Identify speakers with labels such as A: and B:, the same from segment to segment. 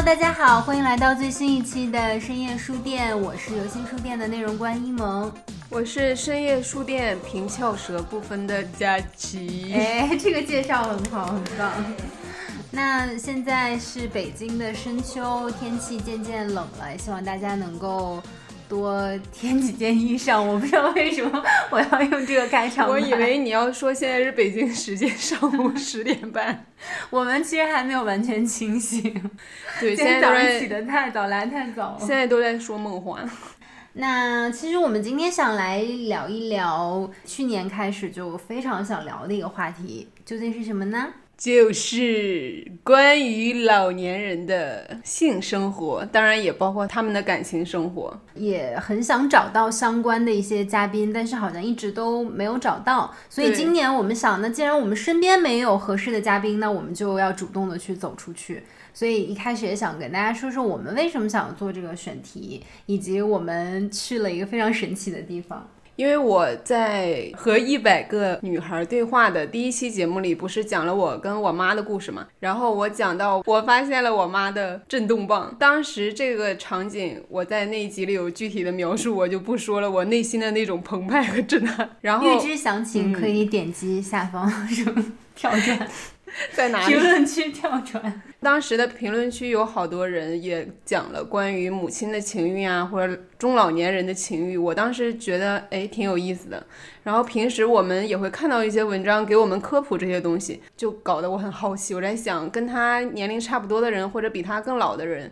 A: Hello，大家好，欢迎来到最新一期的深夜书店，我是游心书店的内容官一萌。
B: 我是深夜书店平翘舌不分的佳琪。
A: 哎，这个介绍很好，很棒。那现在是北京的深秋，天气渐渐冷了，希望大家能够多添几件衣裳。我不知道为什么我要用这个开场白。
B: 我以为你要说现在是北京时间上午十点半，
A: 我们其实还没有完全清醒。
B: 对，
A: 今天早上起得太早，来太早了。
B: 现在都在说梦话。
A: 那其实我们今天想来聊一聊去年开始就非常想聊的一个话题，究竟是什么呢？
B: 就是关于老年人的性生活，当然也包括他们的感情生活。
A: 也很想找到相关的一些嘉宾，但是好像一直都没有找到。所以今年我们想，那既然我们身边没有合适的嘉宾，那我们就要主动的去走出去。所以一开始也想跟大家说说我们为什么想做这个选题，以及我们去了一个非常神奇的地方。
B: 因为我在和一百个女孩对话的第一期节目里，不是讲了我跟我妈的故事嘛？然后我讲到我发现了我妈的震动棒，当时这个场景我在那一集里有具体的描述，我就不说了。我内心的那种澎湃和震撼。然后
A: 预知详情可以点击下方 什么跳转。
B: 在哪里？
A: 评论区跳转。
B: 当时的评论区有好多人也讲了关于母亲的情欲啊，或者中老年人的情欲。我当时觉得哎挺有意思的。然后平时我们也会看到一些文章给我们科普这些东西，就搞得我很好奇。我在想，跟他年龄差不多的人，或者比他更老的人，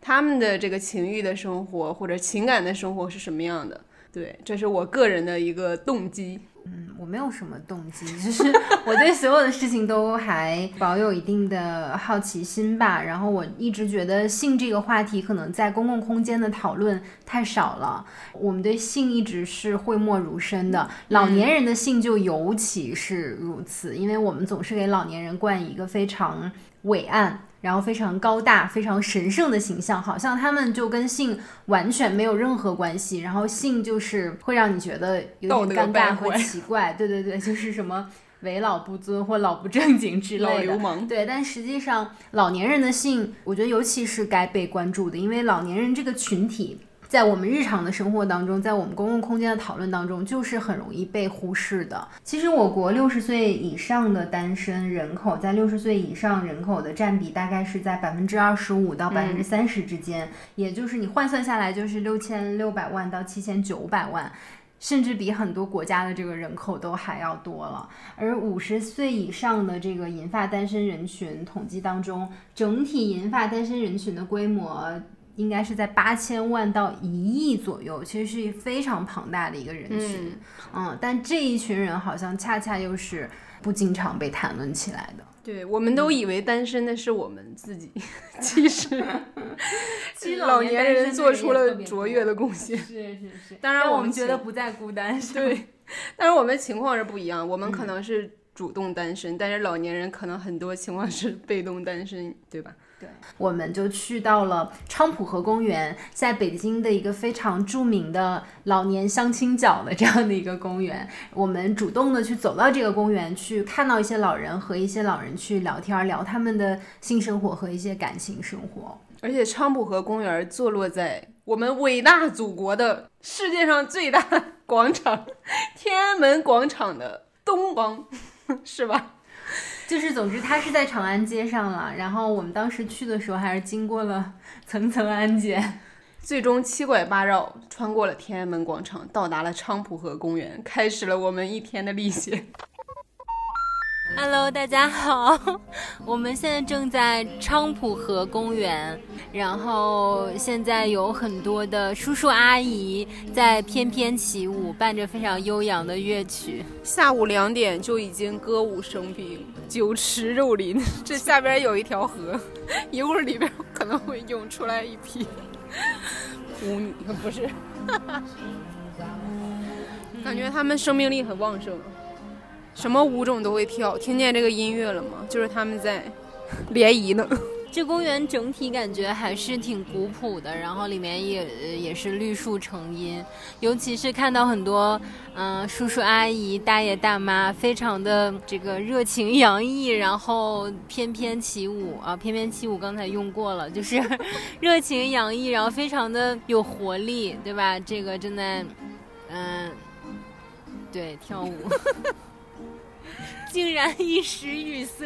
B: 他们的这个情欲的生活或者情感的生活是什么样的？对，这是我个人的一个动机。
A: 嗯，我没有什么动机，就是我对所有的事情都还保有一定的好奇心吧。然后我一直觉得性这个话题可能在公共空间的讨论太少了。我们对性一直是讳莫如深的，老年人的性就尤其是如此，因为我们总是给老年人冠以一个非常伟岸。然后非常高大、非常神圣的形象，好像他们就跟性完全没有任何关系。然后性就是会让你觉得有点尴尬和奇怪。对对对，就是什么为老不尊或老不正经之类的。
B: 老流氓。
A: 对，但实际上老年人的性，我觉得尤其是该被关注的，因为老年人这个群体。在我们日常的生活当中，在我们公共空间的讨论当中，就是很容易被忽视的。其实，我国六十岁以上的单身人口，在六十岁以上人口的占比大概是在百分之二十五到百分之三十之间，也就是你换算下来就是六千六百万到七千九百万，甚至比很多国家的这个人口都还要多了。而五十岁以上的这个银发单身人群统计当中，整体银发单身人群的规模。应该是在八千万到一亿左右，其实是非常庞大的一个人群，嗯，但这一群人好像恰恰又是不经常被谈论起来的。
B: 对，我们都以为单身的是我们自己，其实，
A: 其实
B: 老年人做出了卓越的贡献。
A: 是是是，
B: 当然
A: 我
B: 们
A: 觉得不再孤单。
B: 对，但是我们情况是不一样，我们可能是主动单身，但是老年人可能很多情况是被动单身，对吧？
A: 对，我们就去到了昌蒲河公园，在北京的一个非常著名的老年相亲角的这样的一个公园。我们主动的去走到这个公园，去看到一些老人和一些老人去聊天，聊他们的性生活和一些感情生活。
B: 而且昌蒲河公园坐落在我们伟大祖国的世界上最大广场——天安门广场的东方，是吧？
A: 就是，总之，它是在长安街上了。然后我们当时去的时候，还是经过了 层层安检，
B: 最终七拐八绕穿过了天安门广场，到达了菖蒲河公园，开始了我们一天的历险。
A: Hello，大家好，我们现在正在昌浦河公园，然后现在有很多的叔叔阿姨在翩翩起舞，伴着非常悠扬的乐曲。
B: 下午两点就已经歌舞升平，酒池肉林。这下边有一条河，一会儿里边可能会涌出来一批。舞女不是，感觉他们生命力很旺盛，什么舞种都会跳。听见这个音乐了吗？就是他们在联谊呢。
A: 这公园整体感觉还是挺古朴的，然后里面也也是绿树成荫，尤其是看到很多嗯叔叔阿姨、大爷大妈，非常的这个热情洋溢，然后翩翩起舞啊，翩翩起舞刚才用过了，就是 热情洋溢，然后非常的有活力，对吧？这个正在嗯对跳舞。竟然一时语塞，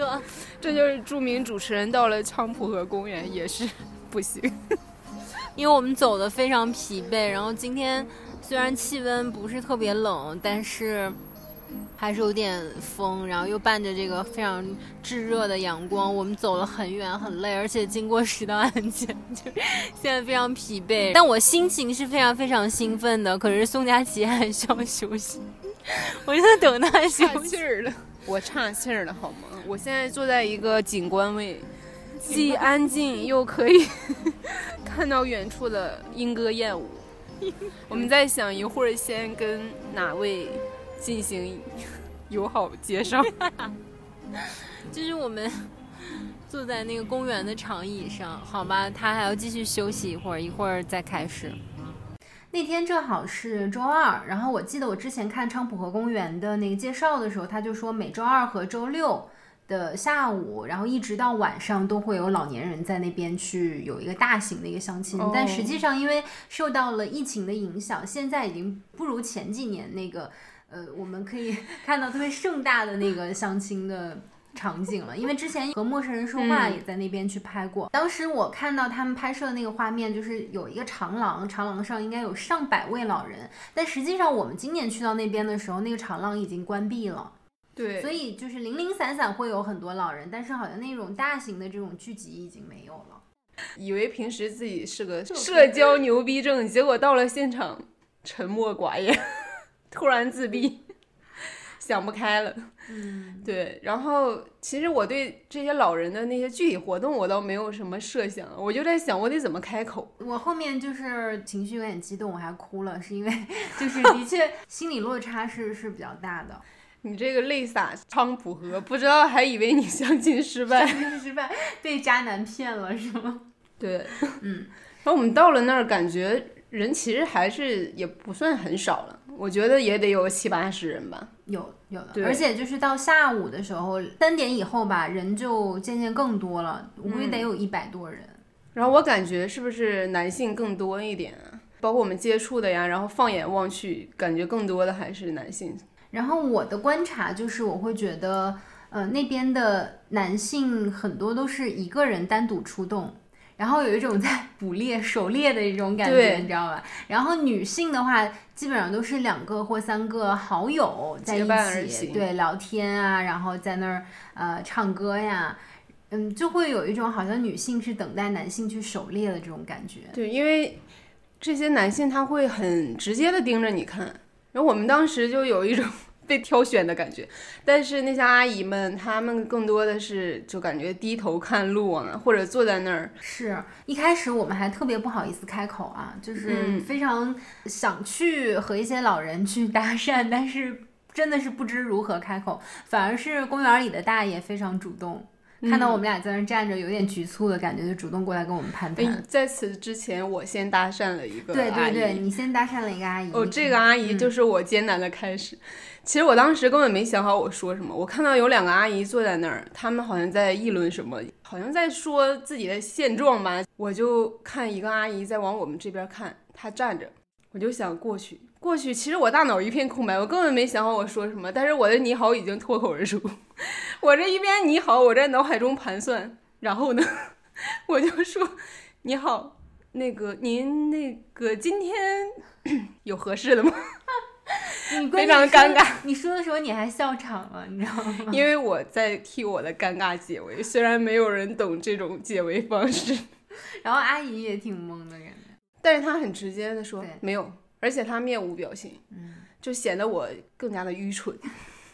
B: 这就是著名主持人到了菖蒲河公园也是不行，
A: 因为我们走的非常疲惫。然后今天虽然气温不是特别冷，但是还是有点风，然后又伴着这个非常炙热的阳光，我们走了很远很累，而且经过十道安检，就现在非常疲惫。但我心情是非常非常兴奋的。可是宋佳琪还需要休息，我就在等他
B: 休气儿了。我岔气儿了好吗？我现在坐在一个景观位，既安静又可以 看到远处的莺歌燕舞。我们在想一会儿先跟哪位进行友好介绍。
A: 就是我们坐在那个公园的长椅上，好吧？他还要继续休息一会儿，一会儿再开始。那天正好是周二，然后我记得我之前看昌普河公园的那个介绍的时候，他就说每周二和周六的下午，然后一直到晚上都会有老年人在那边去有一个大型的一个相亲。但实际上，因为受到了疫情的影响，现在已经不如前几年那个，呃，我们可以 看到特别盛大的那个相亲的。场景了，因为之前和陌生人说话也在那边去拍过。当时我看到他们拍摄的那个画面，就是有一个长廊，长廊上应该有上百位老人。但实际上我们今年去到那边的时候，那个长廊已经关闭了。
B: 对，
A: 所以就是零零散散会有很多老人，但是好像那种大型的这种聚集已经没有了。
B: 以为平时自己是个社交牛逼症，结果到了现场沉默寡言，突然自闭。想不开了，
A: 嗯，
B: 对。然后其实我对这些老人的那些具体活动，我倒没有什么设想，我就在想我得怎么开口。
A: 我后面就是情绪有点激动，我还哭了，是因为 就是的确心理落差是是比较大的。
B: 你这个泪洒菖蒲河，不知道还以为你相亲失败，
A: 相亲失败被渣男骗了是吗？
B: 对，
A: 嗯。
B: 然后我们到了那儿，感觉人其实还是也不算很少了。我觉得也得有七八十人吧，
A: 有有的，而且就是到下午的时候，三点以后吧，人就渐渐更多了，我估计得有一百多人。
B: 然后我感觉是不是男性更多一点啊？包括我们接触的呀，然后放眼望去，感觉更多的还是男性。
A: 然后我的观察就是，我会觉得，呃，那边的男性很多都是一个人单独出动。然后有一种在 捕猎、狩猎的一种感觉，你知道吧？然后女性的话，基本上都是两个或三个好友在一起，对，聊天啊，然后在那儿呃唱歌呀，嗯，就会有一种好像女性是等待男性去狩猎的这种感觉。
B: 对，因为这些男性他会很直接的盯着你看，然后我们当时就有一种。被挑选的感觉，但是那些阿姨们，她们更多的是就感觉低头看路啊，或者坐在那儿。
A: 是一开始我们还特别不好意思开口啊，就是非常想去和一些老人去搭讪，但是真的是不知如何开口，反而是公园里的大爷非常主动。看到我们俩在那站着，有点局促的感觉，就主动过来跟我们攀谈。
B: 在此之前，我先搭讪了一个
A: 对对对，你先搭讪了一个阿姨。
B: 哦，这个阿姨就是我艰难的开始。其实我当时根本没想好我说什么。我看到有两个阿姨坐在那儿，他们好像在议论什么，好像在说自己的现状吧。我就看一个阿姨在往我们这边看，她站着，我就想过去。过去，其实我大脑一片空白，我根本没想好我说什么，但是我的你好已经脱口而出。我这一边你好，我在脑海中盘算，然后呢，我就说你好，那个您那个今天 有合适的吗？非常尴尬。
A: 你说的时候你还笑场了，你知道吗？
B: 因为我在替我的尴尬解围，虽然没有人懂这种解围方式。
A: 然后阿姨也挺懵的感觉，
B: 但是她很直接的说没有。而且他面无表情，
A: 嗯，
B: 就显得我更加的愚蠢。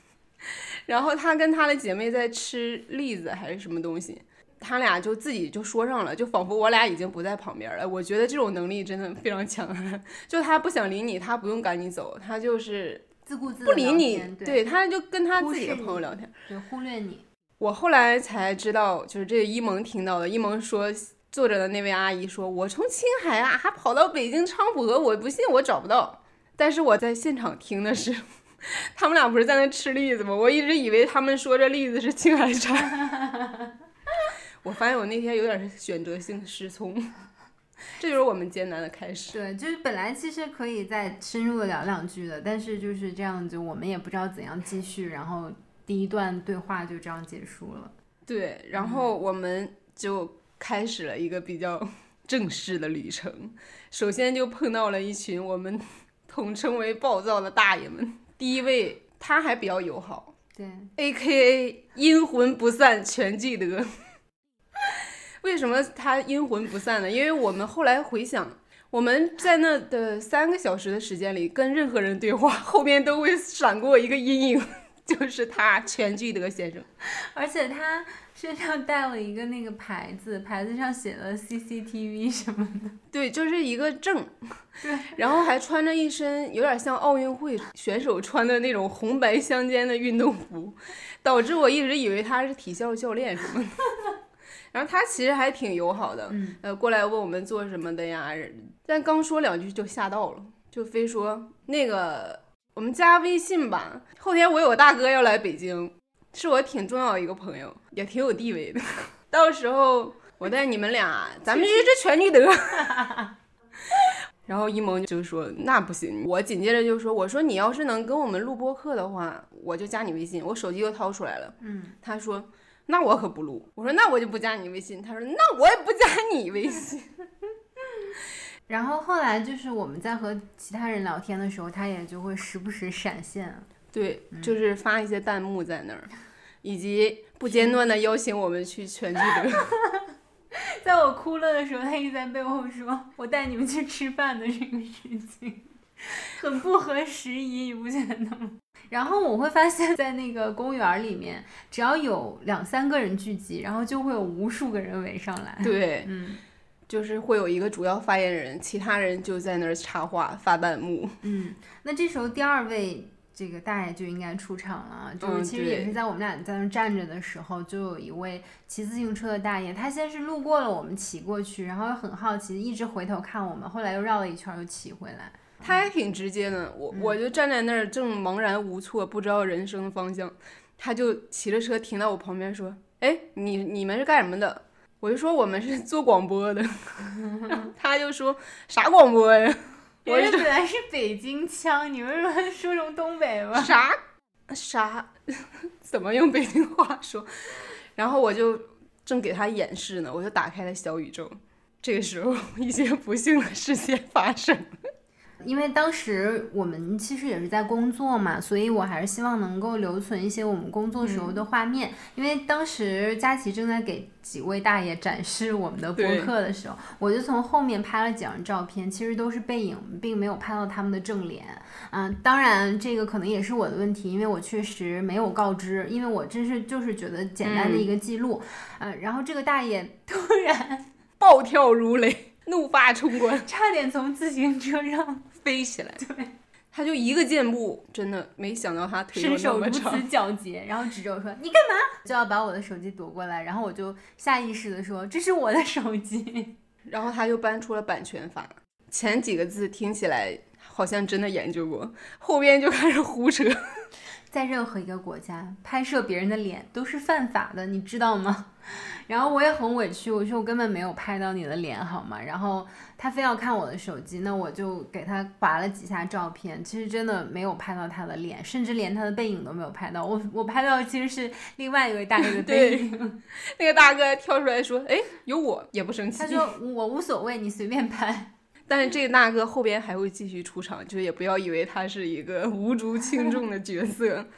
B: 然后他跟他的姐妹在吃栗子还是什么东西，他俩就自己就说上了，就仿佛我俩已经不在旁边了。我觉得这种能力真的非常强。就他不想理你，他不用赶你走，他就是
A: 自顾自
B: 不理你对，他就跟他自己的朋友聊天。
A: 对，忽略你。
B: 我后来才知道，就是这个一萌听到的。一萌说，坐着的那位阿姨说：“我从青海啊，还跑到北京昌河，我不信我找不到。”但是我在现场听的是，他们俩不是在那吃栗子吗？我一直以为他们说这栗子是青海产。我发现我那天有点选择性失聪，这就是我们艰难的开始。
A: 对，就是本来其实可以再深入的聊两句的，但是就是这样，子我们也不知道怎样继续，然后第一段对话就这样结束了。
B: 对，然后我们就开始了一个比较 正式的旅程。首先就碰到了一群我们 统称为暴躁的大爷们。第一位他还比较友好
A: 对
B: ，，A K A 阴魂不散全聚德。为什么他阴魂不散呢？因为我们后来回想，我们在那的三个小时的时间里，跟任何人对话，后面都会闪过一个阴影，就是他全聚德先生。
A: 而且他身上带了一个那个牌子，牌子上写了 CCTV 什么的。
B: 对，就是一个证，
A: 对，
B: 然后还穿着一身有点像奥运会选手穿的那种红白相间的运动服，导致我一直以为他是体校教练什么的。然后他其实还挺友好的，
A: 嗯
B: 呃，过来问我们做什么的呀，但刚说两句就吓到了，就非说那个我们加微信吧，后天我有个大哥要来北京，是我挺重要的一个朋友，也挺有地位的，到时候我带你们俩，咱们去这全聚德。然后一萌就说那不行，我紧接着就说，我说你要是能跟我们录播课的话，我就加你微信，我手机又掏出来了。
A: 嗯，
B: 他说那我可不录，我说那我就不加你微信，他说那我也不加你微信。
A: 然后后来就是我们在和其他人聊天的时候，他也就会时不时闪现。
B: 对，就是发一些弹幕在那儿，以及不间断的邀请我们去全聚德。
A: 在我哭了的时候，他一直在背后说：“我带你们去吃饭的这个事情，很不合时宜，你不觉得吗？”然后我会发现，在那个公园里面，只要有两三个人聚集，然后就会有无数个人围上来。
B: 对，
A: 嗯
B: 就是会有一个主要发言人，其他人就在那儿插话发弹幕。
A: 嗯，那这时候第二位这个大爷就应该出场了啊，就是
B: 嗯
A: 其实也是在我们俩在那儿站着的时候，就有一位骑自行车的大爷，他先是路过了我们骑过去，然后又很好奇，一直回头看我们，后来又绕了一圈又骑回来。
B: 他还挺直接的，我我就站在那儿正茫然无措，不知道人生方向，他就骑着车停到我旁边说：“哎，你你们是干什么的？”我就说我们是做广播的，他就说啥广播呀？我
A: 人家本来是北京腔，你为什么说成东北话？
B: 啥啥怎么用北京话说？然后我就正给他演示呢，我就打开了小宇宙。这个时候，一些不幸的事件发生了。
A: 因为当时我们其实也是在工作嘛，所以我还是希望能够留存一些我们工作时候的画面。因为当时佳琪正在给几位大爷展示我们的播客的时候，我就从后面拍了几张照片，其实都是背影，并没有拍到他们的正脸。嗯，当然这个可能也是我的问题，因为我确实没有告知，因为我真是就是觉得简单的一个记录。嗯、然后这个大爷 突然
B: 暴跳如雷，怒发冲冠，
A: 差点从自行车上
B: 飞起来。对，他就一个箭步，真的没想到他腿有
A: 身手如此
B: 那么长。
A: 矫捷，然后指着我说：“你干嘛？”就要把我的手机夺过来，然后我就下意识的说：“这是我的手机。
B: 然后他就搬出了版权法，前几个字听起来好像真的研究过，后边就开始胡扯。”
A: 在任何一个国家拍摄别人的脸都是犯法的，你知道吗？然后我也很委屈，我说我根本没有拍到你的脸，好吗？然后他非要看我的手机，那我就给他划了几下照片，其实真的没有拍到他的脸，甚至连他的背影都没有拍到。我我拍到的其实是另外一位大哥的 背影。
B: 那个大哥还跳出来说：“哎，有我也不生气。”
A: 他说我无所谓，你随便拍。
B: 但是这个大哥后边还会继续出场，就也不要以为他是一个 无足轻重的角色。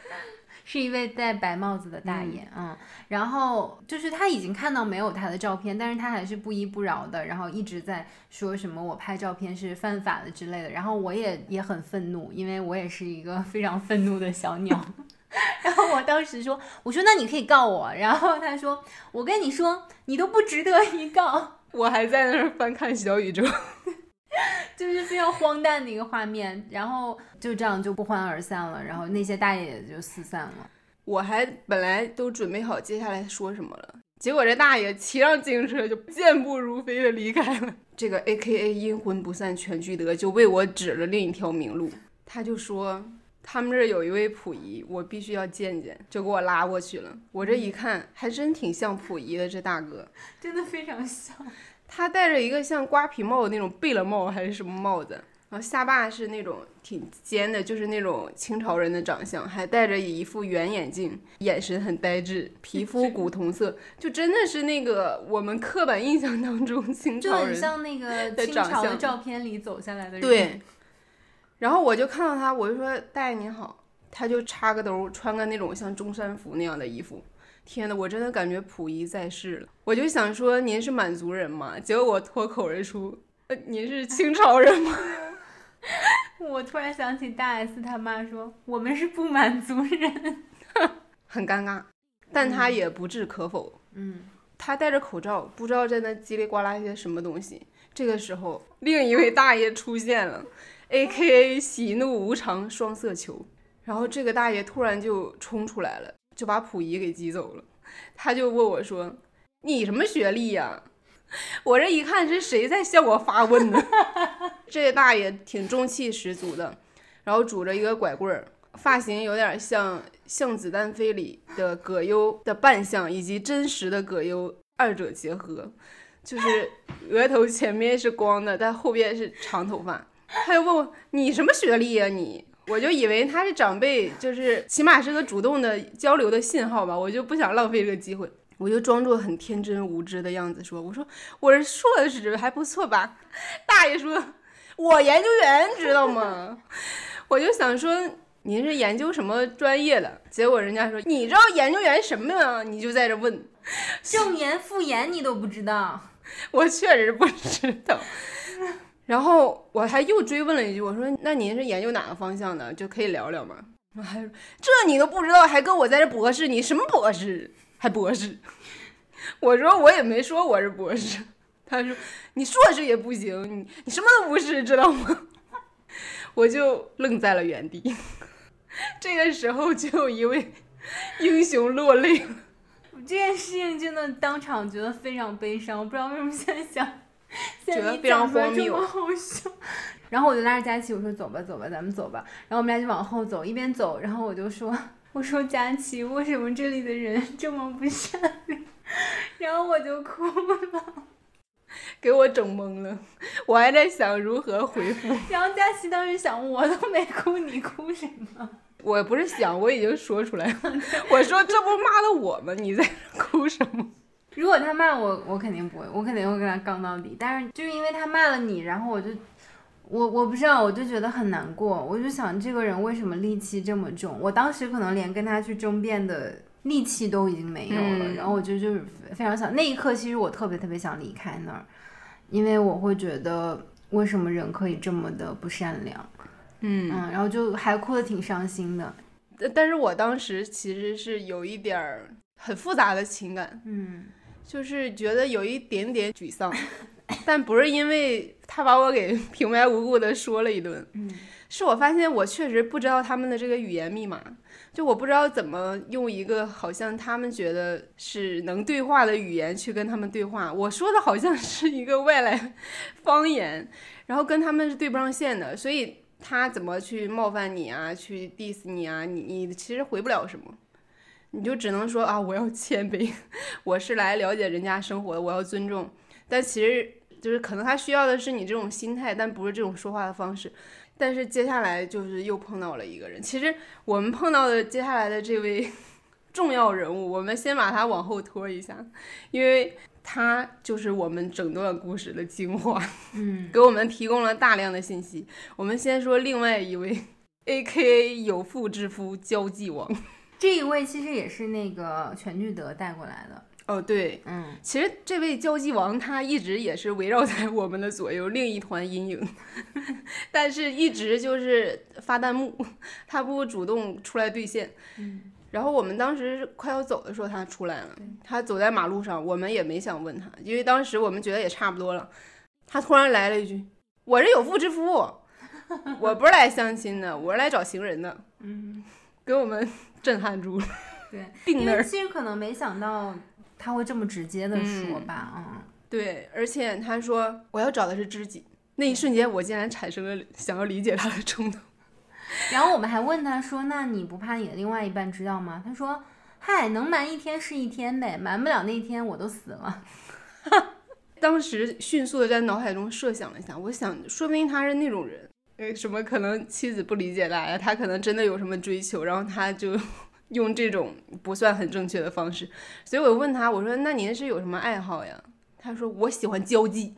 A: 是一位戴白帽子的大爷，嗯然后就是他已经看到没有他的照片，但是他还是不依不饶的，然后一直在说什么我拍照片是犯法的之类的，然后我也也很愤怒，因为我也是一个 非常愤怒的小鸟，然后我当时说，我说那你可以告我。然后他说，我跟你说，你都不值得一告。
B: 我还在那儿翻看小宇宙，
A: 就是非常荒诞的一个画面。然后就这样就不欢而散了。然后那些大爷也就四散了。
B: 我还本来都准备好接下来说什么了，结果这大爷骑上自行车就健步如飞的离开了。这个 A K A 阴魂不散全聚德就为我指了另一条明路。他就说他们这儿有一位溥仪，我必须要见见，就给我拉过去了。我这一看，还真挺像溥仪的，这大哥
A: 真的非常像。
B: 他戴着一个像瓜皮帽的那种贝勒帽还是什么帽子，然后下巴是那种挺尖的，就是那种清朝人的长相，还戴着一副圆眼镜，眼神很呆滞，皮肤古铜色，就真的是那个我们刻板印象当中清朝人
A: 很像那个清朝的照片里走下来的人。
B: 对，然后我就看到他，我就说大爷您好，他就插个兜，穿个那种像中山服那样的衣服。天呐，我真的感觉溥仪在世了。我就想说您是满族人吗？结果我脱口而出，呃，您是清朝人吗？
A: 我突然想起大 S 他妈说我们是不满族人。
B: 很尴尬，但他也不置可否。
A: 嗯，
B: 他戴着口罩，不知道在那叽里呱啦一些什么东西。这个时候，另一位大爷出现了，A K A 喜怒无常双色球。然后这个大爷突然就冲出来了，就把溥仪给挤走了。他就问我说：“你什么学历呀？” 我这一看是谁在向我发问呢？这大爷挺中气十足的，然后拄着一个拐棍儿，发型有点像《像子弹飞》里的葛优的扮相，以及真实的葛优二者结合，就是额头前面是光的，但后边是长头发。他又问我你什么学历呀你？我就以为他是长辈，就是起码是个主动的交流的信号吧，我就不想浪费这个机会。我就装作很天真无知的样子说：“我说我是硕士，还不错吧？”大爷说：“我研究员，知道吗？” 我就想说：“您是研究什么专业的？”结果人家说：“你知道研究员什么呀？”你就在这问，
A: 正言副言你都不知道，
B: 我确实不知道。然后我还又追问了一句：“我说那您是研究哪个方向的？就可以聊聊吗？”我还说这你都不知道，还跟我在这博士？你什么博士？还博士？我说我也没说我是博士。他说你硕士也不行，你你什么都不是，知道吗？我就愣在了原地。这个时候，就有一位英雄落泪了。
A: 这件事情真的当场觉得非常悲伤，我不知道为什么现在想，
B: 觉得非常荒谬
A: 好笑。然后我就拉着佳琪，我说走吧走吧，咱们走吧。然后我们俩就往后走，一边走，然后我就说，我说佳琪，为什么这里的人这么不善良？然后我就哭了。
B: 给我整懵了，我还在想如何回复。
A: 然后佳琪当时想，我都没哭，你哭什么？
B: 我不是想，我已经说出来了。我说这不骂的我吗？你在哭什么？
A: 如果他骂我，我肯定不会，我肯定会跟他杠到底。但是就是因为他骂了你，然后我就，我我不知道，我就觉得很难过。我就想这个人为什么戾气这么重？我当时可能连跟他去争辩的力气都已经没有了。
B: 嗯
A: 然后我就就是非常想，那一刻其实我特别特别想离开那儿，因为我会觉得为什么人可以这么的不善良？
B: 嗯，
A: 嗯，然后就还哭的挺伤心的。
B: 但但是我当时其实是有一点儿很复杂的情感，
A: 嗯
B: 就是觉得有一点点沮丧，但不是因为他把我给平白无故的说了一顿，
A: 嗯
B: 是我发现我确实不知道他们的这个语言密码，就我不知道怎么用一个好像他们觉得是能对话的语言去跟他们对话。我说的好像是一个外来方言，然后跟他们是对不上线的，所以他怎么去冒犯你啊，去 diss 你啊，你你其实回不了什么。你就只能说啊，我要谦卑，我是来了解人家生活的，我要尊重。但其实就是可能他需要的是你这种心态，但不是这种说话的方式。但是接下来就是又碰到了一个人，其实我们碰到的接下来的这位 重要人物，我们先把他往后拖一下，因为他就是我们整段故事的精华，
A: 嗯
B: 给我们提供了大量的信息。我们先说另外一位，A K A 有妇之夫交际王。
A: 这一位其实也是那个全聚德带过来的。
B: 哦，对，
A: 嗯，
B: 其实这位交际王他一直也是围绕在我们的左右，另一团阴影，但是一直就是发弹幕，他不主动出来兑现。
A: 嗯，
B: 然后我们当时快要走的时候，他出来了，他走在马路上，我们也没想问他，因为当时我们觉得也差不多了。他突然来了一句：“我是有妇之夫，我不是来相亲的，我是来找情人的。”
A: 嗯，
B: 给我们震撼住了。
A: 对。因为其实可能没想到他会这么直接的说吧，嗯，
B: 对，而且他说我要找的是知己，那一瞬间我竟然产生了想要理解他的冲动。
A: 然后我们还问他说：“那你不怕你的另外一半知道吗？”他说：“嗨，能瞒一天是一天呗，瞒不了那一天我都死了。
B: 当时迅速的在脑海中设想了一下，我想，说不定他是那种人，呃，什么可能妻子不理解他呀，他可能真的有什么追求，然后他就 用这种不算很正确的方式。所以我问他，我说：“那您是有什么爱好呀？”他说：“我喜欢交际。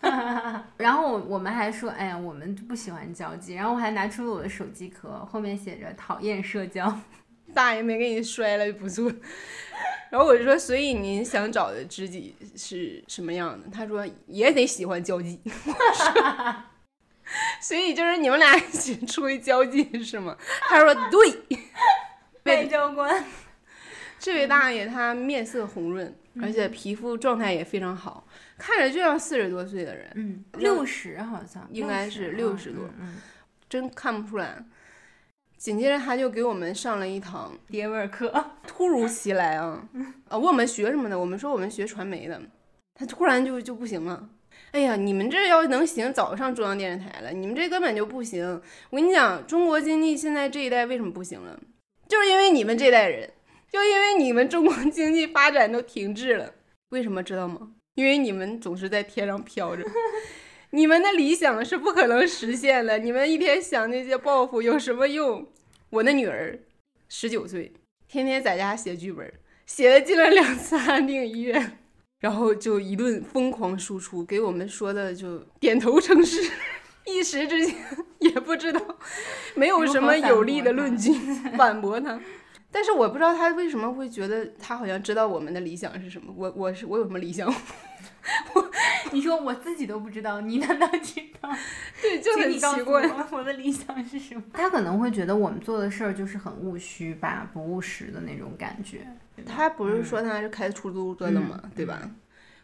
B: ”
A: 然后我我们还说：“哎呀，我们不喜欢交际。”然后我还拿出了我的手机壳，后面写着“讨厌社交”。
B: 大爷没给你摔了就不错。然后我就说，所以您想找的知己是什么样的？他说也得喜欢交际。所以就是你们俩一起出去交际是吗？他说对。
A: 外交官，
B: 这位大爷他面色红润，而且皮肤状态也非常好，看着就像四十多岁的人，
A: 嗯，六十好像
B: 应该是
A: 60
B: 60多
A: 嗯，
B: 真看不出来。紧接着他就给我们上了一堂
A: 爹味儿课。
B: 突如其来啊！啊，问我们学什么的，我们说我们学传媒的，他突然就就不行了。哎呀，你们这要能行，早上中央电视台了，你们这根本就不行。我跟你讲，中国经济现在这一代为什么不行了？就是因为你们这代人，就因为你们中国经济发展都停滞了。为什么知道吗？因为你们总是在天上飘着，你们的理想是不可能实现的。你们一天想那些抱负有什么用？我的女儿十九岁。天天在家写剧本，写了进了两次安定医院，然后就一顿疯狂输出，给我们说的就点头称是，一时之间也不知道，没有什么有力的论 据反驳他。但是我不知道他为什么会觉得他好像知道我们的理想是什么。我我是我有什么理想？
A: 你说我自己都不知道，你难道知道？
B: 对，就很奇怪。
A: 我我的理想是什么？他可能会觉得我们做的事儿就是很务虚吧，不务实的那种感觉。
B: 他不是说他是开出租车的嘛，对吧？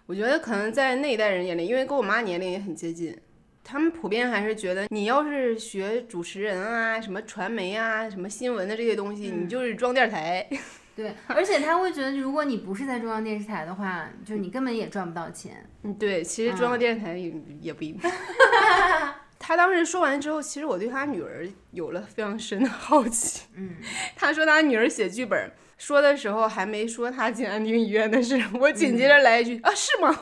B: 我觉得可能在那一代人眼里，因为跟我妈年龄也很接近，他们普遍还是觉得你要是学主持人啊、什么传媒啊、什么新闻的这些东西，你就是装电台。
A: 对，而且他会觉得，如果你不是在中央电视台的话，就你根本也赚不到钱。
B: 嗯，对，其实中央电视台也、也不一定。他当时说完之后，其实我对他女儿有了非常深的好奇。
A: 嗯，
B: 他说他女儿写剧本，说的时候还没说他进安定医院的事，我紧接着来一句、啊，是吗？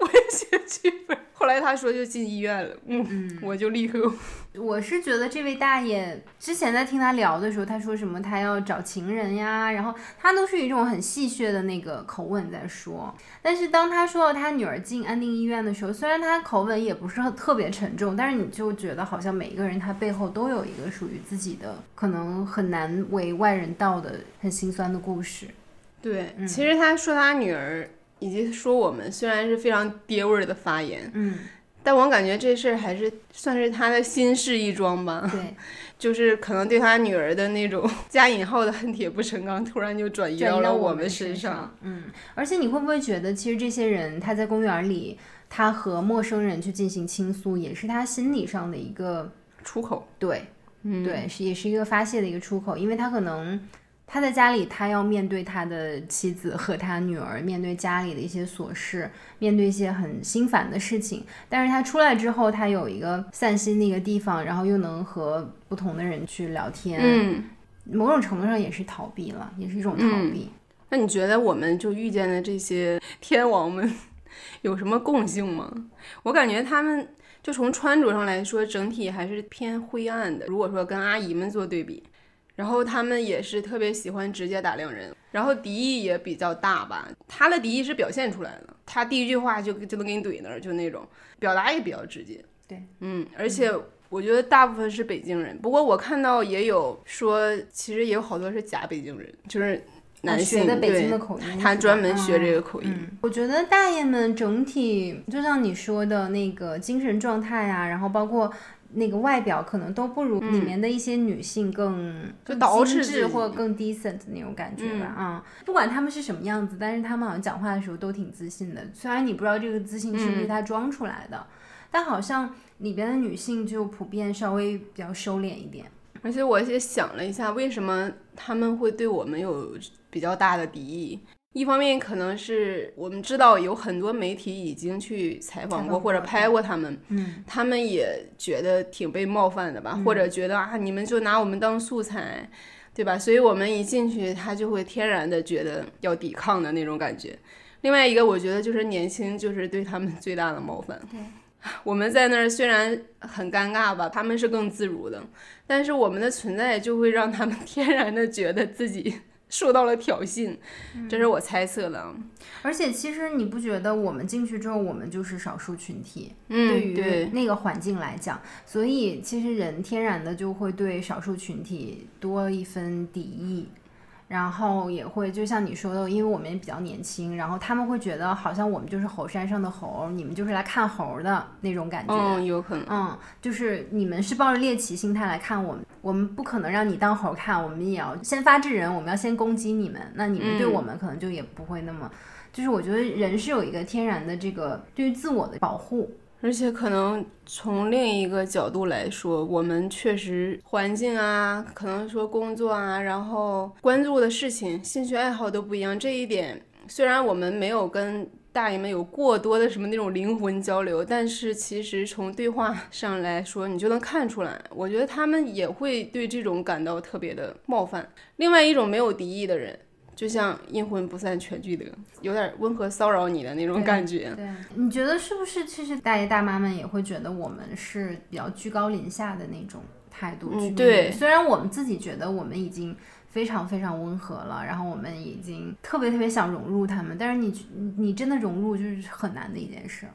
B: 我也写剧本。后来他说就进医院了，嗯，我就立刻
A: 我是觉得这位大爷之前在听他聊的时候，他说什么他要找情人呀，然后他都是一种很戏谑的那个口吻在说。但是当他说到他女儿进安定医院的时候，虽然他口吻也不是很特别沉重，但是你就觉得好像每一个人他背后都有一个属于自己的，可能很难为外人道的很心酸的故事。
B: 对。其实他说他女儿以及说我们，虽然是非常爹味儿的发言，
A: 嗯，
B: 但我感觉这事儿还是算是他的心事一桩吧。
A: 对，
B: 就是可能对他女儿的那种 加引号的恨铁不成钢，突然就转移到了
A: 我
B: 们
A: 身
B: 上。。
A: 嗯，而且你会不会觉得，其实这些人他在公园里，他和陌生人去进行倾诉，也是他心理上的一个
B: 出口，
A: 对
B: 嗯，
A: 对，是也是一个发泄的一个出口，因为他可能。他在家里，他要面对他的妻子和他女儿，面对家里的一些琐事，面对一些很心烦的事情。但是他出来之后，他有一个散心的一个地方，然后又能和不同的人去聊天，
B: 嗯。
A: 某种程度上也是逃避了，也是一种逃避。
B: 那你觉得我们就遇见的这些 天王们 有什么共性吗？我感觉他们就从穿着上来说，整体还是偏灰暗的。如果说跟阿姨们做对比，然后他们也是特别喜欢直接打量人，然后敌意也比较大吧。他的敌意是表现出来的，他第一句话就就能给你怼那儿，就那种表达也比较直接。
A: 对，
B: 嗯，而且我觉得大部分是北京人，不过我看到也有说，其实也有好多是假北京人，就是男性，
A: 学的北京
B: 对
A: 的口音，
B: 他专门学这
A: 嗯
B: 个口音。
A: 嗯，我觉得大爷们整体就像你说的那个精神状态啊，然后包括那个外表，可能都不如里面的一些女性更、
B: 嗯就
A: 精致或更 decent 那种感觉吧。啊、不管他们是什么样子，但是他们好像讲话的时候都挺自信的。虽然你不知道这个自信是不
B: 嗯
A: 是他装出来的，但好像里边的女性就普遍稍微比较收敛一点。
B: 而且我也想了一下，为什么他们会对我们有比较大的敌意？一方面可能是我们知道有很多媒体已经去采访过或者拍过他们，
A: 嗯，
B: 他们也觉得挺被冒犯的吧，或者觉得啊你们就拿我们当素材，对吧？所以我们一进去，他就会天然的觉得要抵抗的那种感觉。另外一个，我觉得就是年轻，就是对他们最大的冒犯。
A: 对，
B: 我们在那儿虽然很尴尬吧，他们是更自如的，但是我们的存在就会让他们 天然的觉得自己 受到了挑衅，这是我猜测的啊。
A: 而且其实你不觉得我们进去之后，我们就是少数群体？对
B: 嗯，
A: 于
B: 对，
A: 那个环境来讲，所以其实人天然的就会对少数群体多一分敌意，然后也会就像你说的，因为我们也比较年轻，然后他们会觉得好像我们就是猴山上的猴，你们就是来看猴的那种感觉。
B: 嗯，有可能。
A: 嗯，就是你们是抱着猎奇心态来看我们，我们不可能让你当猴看，我们也要先发制人，我们要先攻击你们，那你们对
B: 嗯
A: 我们可能就也不会那么，就是我觉得人是有一个天然的这个对于自我的保护，
B: 而且可能从另一个角度来说，我们确实环境啊，可能说工作啊，然后关注的事情、兴趣爱好都不一样。这一点虽然我们没有跟大爷们有过多的什么那种灵魂交流，但是其实从对话 上来说，你就能看出来，我觉得他们也会对这种感到特别的冒犯。另外一种没有敌意的人。就像阴魂不散全聚德，有点温和骚扰你的那种感觉。
A: 对，你觉得是不是？其实大爷大妈们也会觉得我们是比较居高临下的那种态度
B: 嗯对
A: 虽然我们自己觉得我们已经非常非常温和了，然后我们已经特别特别想融入他们，但是你你真的融入就是很难的一件事。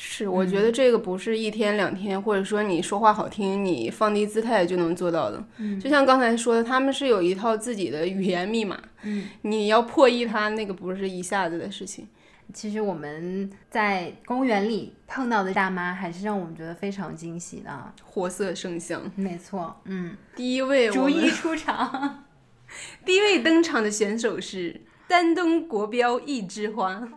B: 是，我觉得这个不是一天两天，或者说你说话好听，你放低姿态就能做到的。
A: 嗯
B: 就像刚才说的，他们是有一套自己的语言密码，
A: 嗯，
B: 你要破译它，那个不是一下子的事情。
A: 其实我们在公园里碰到的大妈，还是让我们觉得非常惊喜的啊。
B: 活色生香，
A: 没错，嗯，
B: 第一位
A: 逐一出场。
B: 第一位登场的选手是丹东国标一枝花。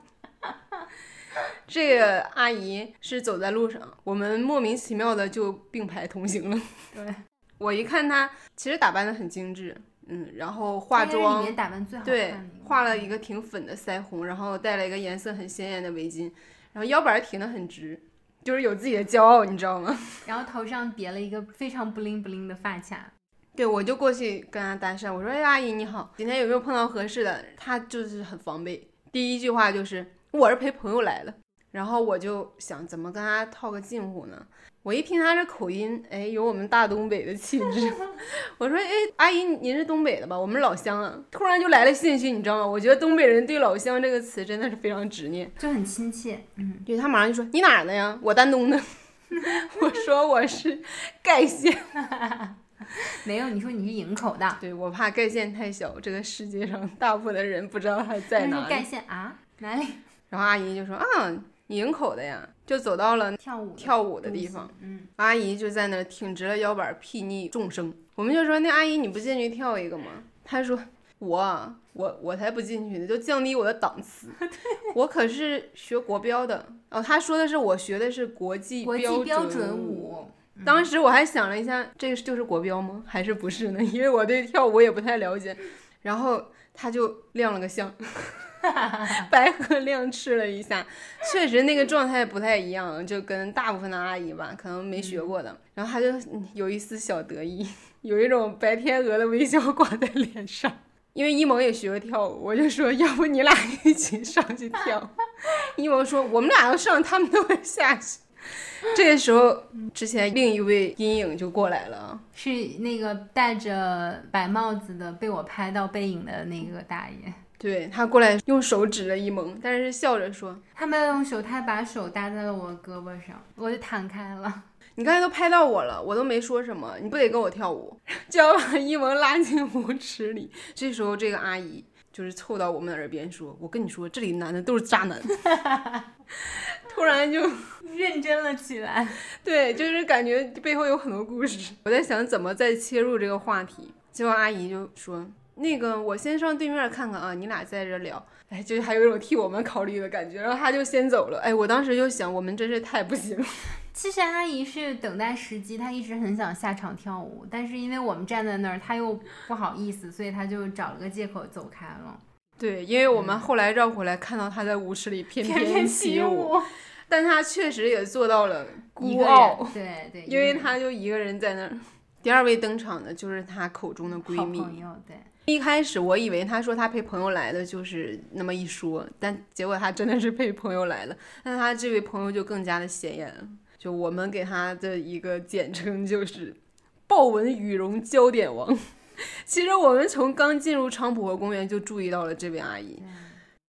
B: 这个阿姨是走在路上，我们莫名其妙的就并排同行了。
A: 对，
B: 我一看她，其实打扮的很精致，嗯，然后化妆
A: 里面打扮最好看
B: 对画了一个挺粉的腮红，然后戴了一个颜色很鲜艳的围巾，然后腰板儿挺的很直，就是有自己的骄傲，你知道吗？
A: 然后头上别了一个非常 bling bling 的发卡。
B: 对，我就过去跟她搭讪，我说：“哎，阿姨你好，今天有没有碰到合适的？”她就是很防备，第一句话就是：“我是陪朋友来的。”然后我就想怎么跟他套个近乎呢？我一听他这口音，哎，有我们大东北的气质。我说：“哎，阿姨您是东北的吧？我们老乡啊。”突然就来了兴趣，你知道吗？我觉得东北人对“老乡”这个词真的是非常执念。
A: 就很亲切，嗯，
B: 对他马上就说：“你哪儿的呀？我丹东的。”我说：“我是盖县。
A: 没有，你说你是营口的”，
B: 对我怕盖县太小，这个世界上大部分的人不知道他在哪
A: 里盖。县啊，哪里
B: 然后阿姨就说：“啊，你营口的呀？”就走到了
A: 跳舞的
B: 跳舞的地方，，
A: 嗯，
B: 阿姨就在那儿挺直了腰板，睥睨众生。我们就说：“那阿姨你不进去跳一个吗？”她说：“我啊我我才不进去呢，就降低我的档次。我可是学国标的哦。”她说的是我学的是国际
A: 国际标准
B: 舞。
A: 舞，
B: 当时我还想了一下，这个就是国标吗？还是不是呢？因为我对跳舞也不太了解。然后他就亮了个相，白鹤亮翅了一下，确实那个状态不太一样，就跟大部分的阿姨吧，可能没学过的。然后他就嗯有一丝小得意，有一种白天鹅的微笑挂在脸上。因为一萌也学过跳舞，我就说要不你俩一起上去跳。一萌说我们俩要上，他们都会下去。这个时候，之前另一位阴影就过来了，
A: 是那个戴着白帽子的被我拍到背影的那个大爷。
B: 对他过来用手指了一蒙，但是笑着说
A: 他没有用手，他把手搭在了我胳膊上，我就弹开了。
B: “你刚才都拍到我了，我都没说什么，你不得跟我跳舞？” 就要把一萌拉进舞池里。这时候，这个阿姨就是凑到我们耳边说：“我跟你说，这里男的都是渣男。”突然就
A: 认真了起来。
B: 对，就是感觉背后有很多故事。我在想怎么再切入这个话题，结果阿姨就说：“那个，我先上对面看看啊，你俩在这聊。”哎，就还有一种替我们考虑的感觉。然后他就先走了。哎，我当时就想，我们真是太不行了。
A: 其实阿姨是等待时机，她一直很想下场跳舞，但是因为我们站在那儿，她又不好意思，所以她就找了个借口走开了。
B: 对，因为我们后来绕回来看到她在舞池里翩
A: 翩
B: 起
A: 舞，
B: 但她确实也做到了孤
A: 傲。对对，
B: 因为她就一个人在那儿。第二位登场的就是她口中的闺蜜。
A: 对。
B: 一开始我以为她说她陪朋友来的就是那么一说，但结果她真的是陪朋友来了。那她这位朋友就更加的显眼了。就我们给她的一个简称就是“豹纹羽绒焦点王”。其实我们从刚进入昌普河公园就注意到了这位阿姨，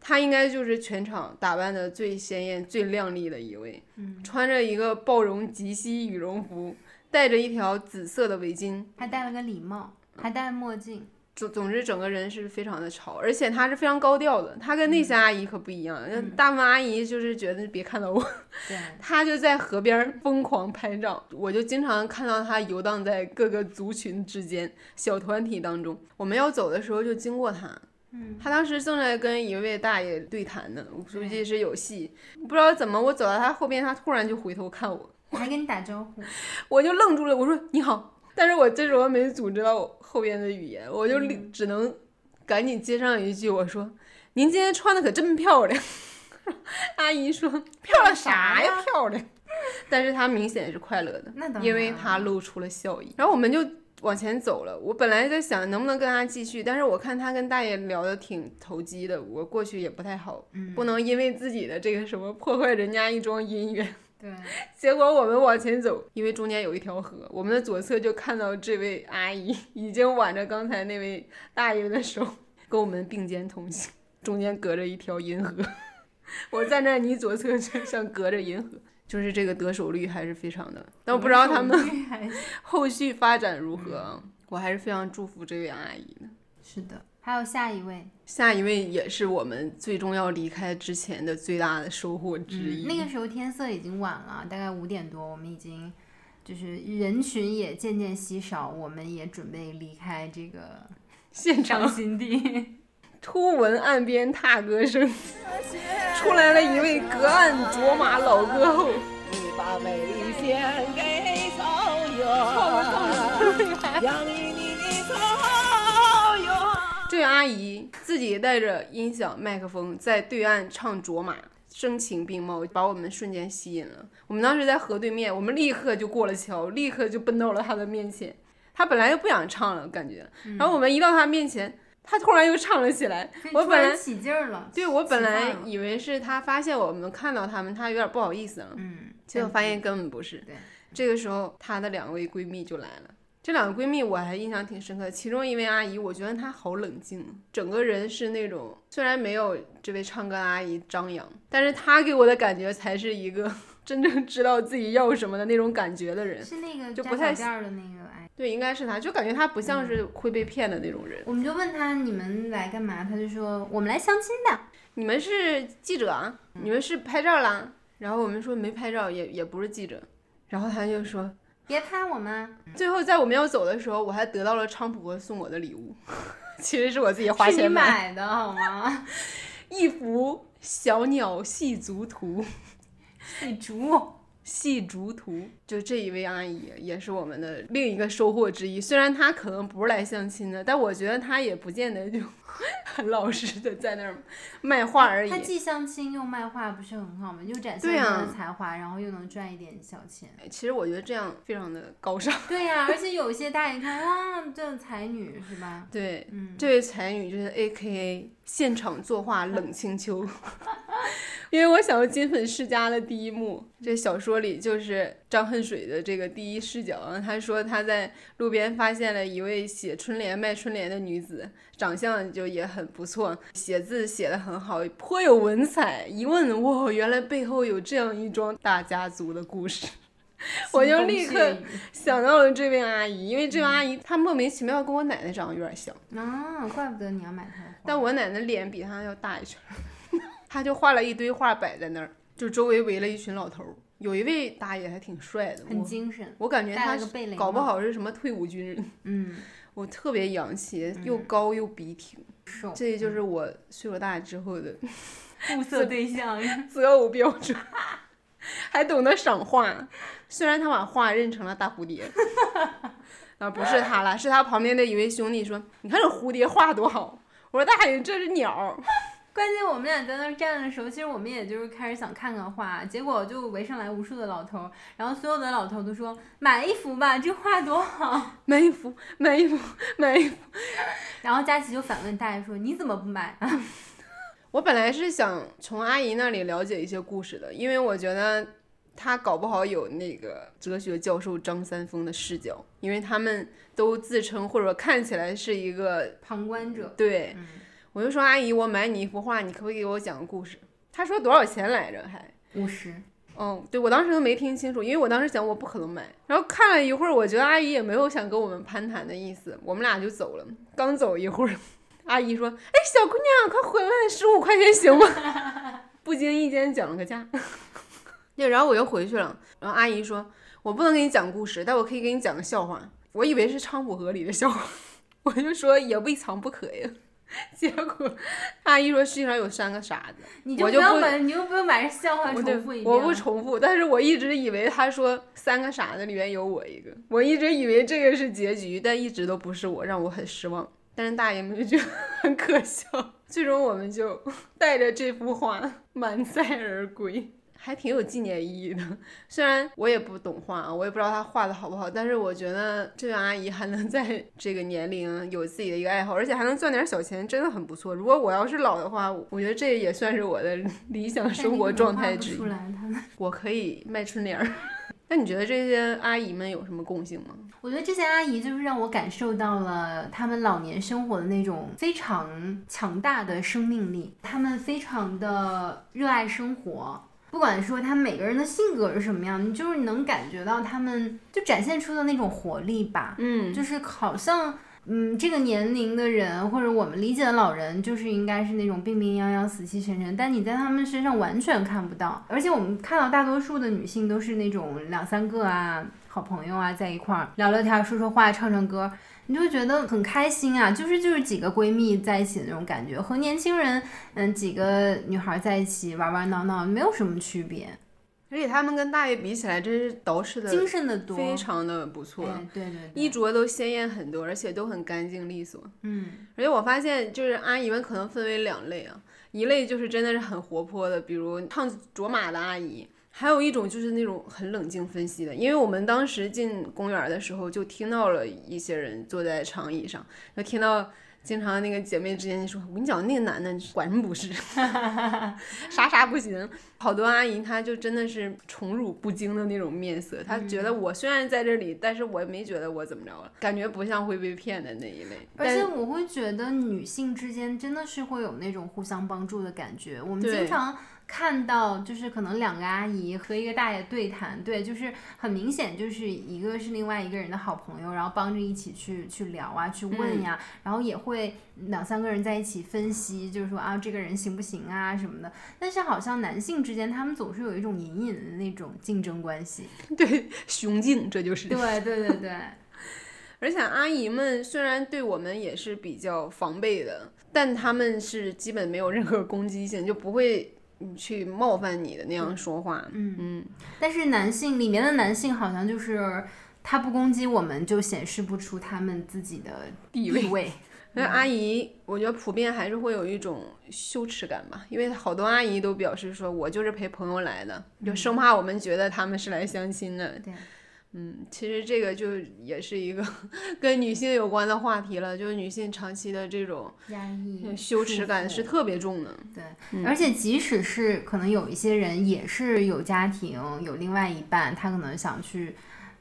B: 她应该就是全场打扮的最鲜艳、最靓丽的一位。
A: 嗯，
B: 穿着一个豹绒及膝羽绒服，戴着一条紫色的围巾，
A: 还戴了个礼帽，还戴了墨镜。
B: 总总之，整个人是非常的潮，而且她是非常高调的。她跟那些阿姨可不一样，大部分阿姨就是觉得别看到我，她就在河边疯狂拍照。我就经常看到她游荡在各个族群之间、小团体当中。我们要走的时候就经过她，
A: 嗯，
B: 她当时正在跟一位大爷对谈呢，我估计是有戏。不知道怎么，我走到她后边，她突然就回头看我，
A: 还跟你打招呼，
B: 我就愣住了，我说你好。但是我这时候没组织到后边的语言，我就只能赶紧接上一句，我说：“您今天穿的可真漂亮。”阿姨说：“ 漂亮啥呀？漂亮。”但是她明显是快乐的，因为她露出了笑意。然后我们就往前走了。我本来在想能不能跟她继续，但是我看她跟大爷聊的挺投机的，我过去也不太好，不能因为自己的这个什么破坏人家一桩姻缘。
A: 对，
B: 结果我们往前走，因为中间有一条河，我们的左侧就看到这位阿姨已经挽着刚才那位大爷的手，跟我们并肩同行，中间隔着一条银河。我站在你左侧，就像隔着银河，就是这个得手率还是非常的。但我不知道他们后续发展如何，我还是非常祝福这位阿姨的。
A: 是的。还有下一位，
B: 下一位也是我们最终要离开之前的最大的收获之一。
A: 那个时候天色已经晚了，大概五点多，我们已经就是人群也渐渐稀少，我们也准备离开这个
B: 现场
A: 新地。
B: 突闻岸边踏歌声，出来了一位隔岸卓玛老歌后。你把美丽献给草原 这位阿姨自己带着音响麦克风在对岸唱卓玛，声情并茂，把我们瞬间吸引了。我们当时在河对面，我们立刻就过了桥，立刻就奔到了她的面前。她本来就不想唱了，感觉，然后我们一到她面前，她突然又唱了起来。我本来
A: 起劲儿了，
B: 对我本来以为是她发现我们看到他们，她有点不好意思了。
A: 嗯，
B: 结果发现根本不是。
A: 对，
B: 这个时候她的两位闺蜜就来了。这两个闺蜜我还印象挺深刻，其中一位阿姨，我觉得她好冷静，整个人是那种虽然没有这位唱歌阿姨张扬，但是她给我的感觉才是一个 真正知道自己要什么的那种感觉的人。
A: 是那个
B: 就不太
A: 店的那个阿姨，
B: 对，应该是她，就感觉她不像是会被骗的那种人。
A: 我们就问她你们来干嘛，她就说我们来相亲的。
B: 你们是记者啊？你们是拍照啦？然后我们说没拍照，也也不是记者。然后她就说。
A: 别拍我们！
B: 最后在我们要走的时候，我还得到了昌普哥送我的礼物，其实是我自己花钱
A: 买的，好吗？
B: 一幅小鸟戏足图，
A: 戏竹。
B: 戏竹图，就这一位阿姨也是我们的另一个收获之一。虽然她可能不是来相亲的，但我觉得她也不见得就很 老实的在那儿卖画而已。
A: 他既相亲又卖画，不是很好吗？又展现她的才华，然后又能赚一点小钱。
B: 其实我觉得这样非常的高尚。
A: 对呀，而且有些大爷看啊，这才女是吧？
B: 对，
A: 嗯，
B: 这位才女就是 A K A 现场作画冷清秋。因为我想到《金粉世家》的第一幕，这小说里就是张恨水的这个第一视角啊。他说他在路边发现了一位写春联、卖春联的女子，长相就也很不错，写字写得很好，颇有文采。一问，哇，原来背后有这样一桩大家族的故事。我就立刻想到了这位阿姨，因为这位阿姨她莫名其妙跟我奶奶长得有点像，
A: 啊，怪不得你要买她。
B: 但我奶奶脸比她要大一圈儿，她就画了一堆画摆在那儿，就周围围了一群老头儿。有一位大爷还挺帅的，
A: 很
B: 我
A: 精神，
B: 我感觉他搞不好是什么退伍军人。
A: 嗯，
B: 我特别洋气，又高又笔挺，
A: 瘦，
B: 这就是我岁数大之后的
A: 物色对象。
B: 择偶标准，还懂得赏画。虽然他把画认成了大蝴蝶，啊，不是他了，是他旁边的一位兄弟说：“你看这蝴蝶画多好。”我说：“大爷，这是鸟。
A: 关键我们俩在那儿站的时候，其实我们也就是开始想看看画，结果就围上来无数的老头，然后所有的老头都说买一幅吧，这画多好。”
B: 买一幅，买一幅，买一幅。
A: 然后佳琪就反问大爷说：“你怎么不买啊
B: 我本来是想从阿姨那里了解一些故事的，因为我觉得她搞不好有那个哲学教授张三丰的视角，因为他们都自称或者看起来是一个？”
A: 旁观者，
B: 对，
A: 嗯
B: 我就说阿姨，我买你一幅画，你可不可以给我讲个故事？她说多少钱来着？还。
A: 五十，
B: 嗯，对我当时都没听清楚，因为我当时想我不可能买，然后看了一会儿，我觉得阿姨也没有想跟我们攀谈的意思，我们俩就走了。刚走一会儿，阿姨说：“哎，小姑娘，快回来，十五块钱行吗？” 不经意间讲了个价，对，然后我又回去了。然后阿姨说：“我不能给你讲故事，但我可以给你讲个笑话。”我以为是昌普河里的笑话，我就说也未尝不可呀。结果阿姨说世界上有三个傻子，
A: 你就
B: 不
A: 不要把，你就不用把这笑话重复一遍。
B: 我不重复，但是我一直以为他说三个傻子里面有我一个，我一直以为这个是结局，但一直都不是我，让我很失望。但是大爷们就觉得很可笑，最终我们就带着这幅画满载而归。还挺有纪念意义的，虽然我也不懂画啊，我也不知道他画的好不好，但是我觉得这位阿姨还能在这个年龄有自己的一个爱好，而且还能赚点小钱，真的很不错。如果我要是老的话，我觉得这也算是我的理想生活状态之一。我可以卖春联儿。那你觉得这些阿姨们有什么共性吗？
A: 我觉得这些阿姨就是让我感受到了她们老年生活的那种非常强大的生命力，她们非常的热爱生活。不管说他们每个人的性格是什么样，你就是能感觉到他们就展现出的那种活力吧。
B: 嗯，
A: 就是好像，嗯，这个年龄的人或者我们理解的老人，就是应该是那种病病殃殃、死气沉沉，但你在他们身上完全看不到。而且我们看到大多数的女性都是那种两三个啊，好朋友啊，在一块儿聊聊天、说说话、唱唱歌。你就会觉得很开心啊，就是就是几个闺蜜在一起的那种感觉，和年轻人，嗯，几个女孩在一起玩玩闹闹没有什么区别，
B: 而且他们跟大爷比起来，真是捯饬的
A: 精神的多，
B: 非常的不错，
A: 对对，
B: 衣着都鲜艳很多，而且都很干净利索。
A: 嗯，
B: 而且我发现，就是阿姨们可能分为两类啊，一类就是真的是很活泼的，比如唱卓玛的阿姨。还有一种就是那种很冷静分析的，因为我们当时进公园的时候，就听到了一些人坐在长椅上，就听到经常那个姐妹之间就说：“我跟你讲，那个男的管什么不是，啥啥不行。”好多阿姨她就真的是宠辱不惊的那种面色，她觉得我虽然在这里，但是我没觉得我怎么着了，感觉不像会被骗的那一类。
A: 而且我会觉得女性之间真的是会有那种互相帮助的感觉。我们经常看到，就是可能两个阿姨和一个大爷对谈，对，就是很明显就是一个是另外一个人的好朋友，然后帮着一起去去聊啊，去问呀，然后也会两三个人在一起分析，就是说啊这个人行不行啊什么的。但是好像男性之间他们总是有一种隐隐的那种竞争关系。
B: 对雄竞，这就是。
A: 对对对对。
B: 而且阿姨们虽然对我们也是比较防备的，但他们是基本没有任何攻击性，就不会嗯去冒犯你的那样说话。
A: 嗯。
B: 嗯，
A: 但是男性里面的男性好像就是他不攻击我们，就显示不出他们自己的
B: 地位。
A: 位。
B: 那阿姨，我觉得普遍还是会有一种羞耻感吧，因为好多阿姨都表示说，我就是陪朋友来的，就生怕我们觉得他们是来相亲的。
A: 对，
B: 嗯，其实这个就也是一个 跟女性有关的话题了，就是女性长期的这种
A: 压抑、
B: 羞耻感是特别重的。
A: 对，而且即使是可能有一些人也是有家庭、有另外一半，他可能想去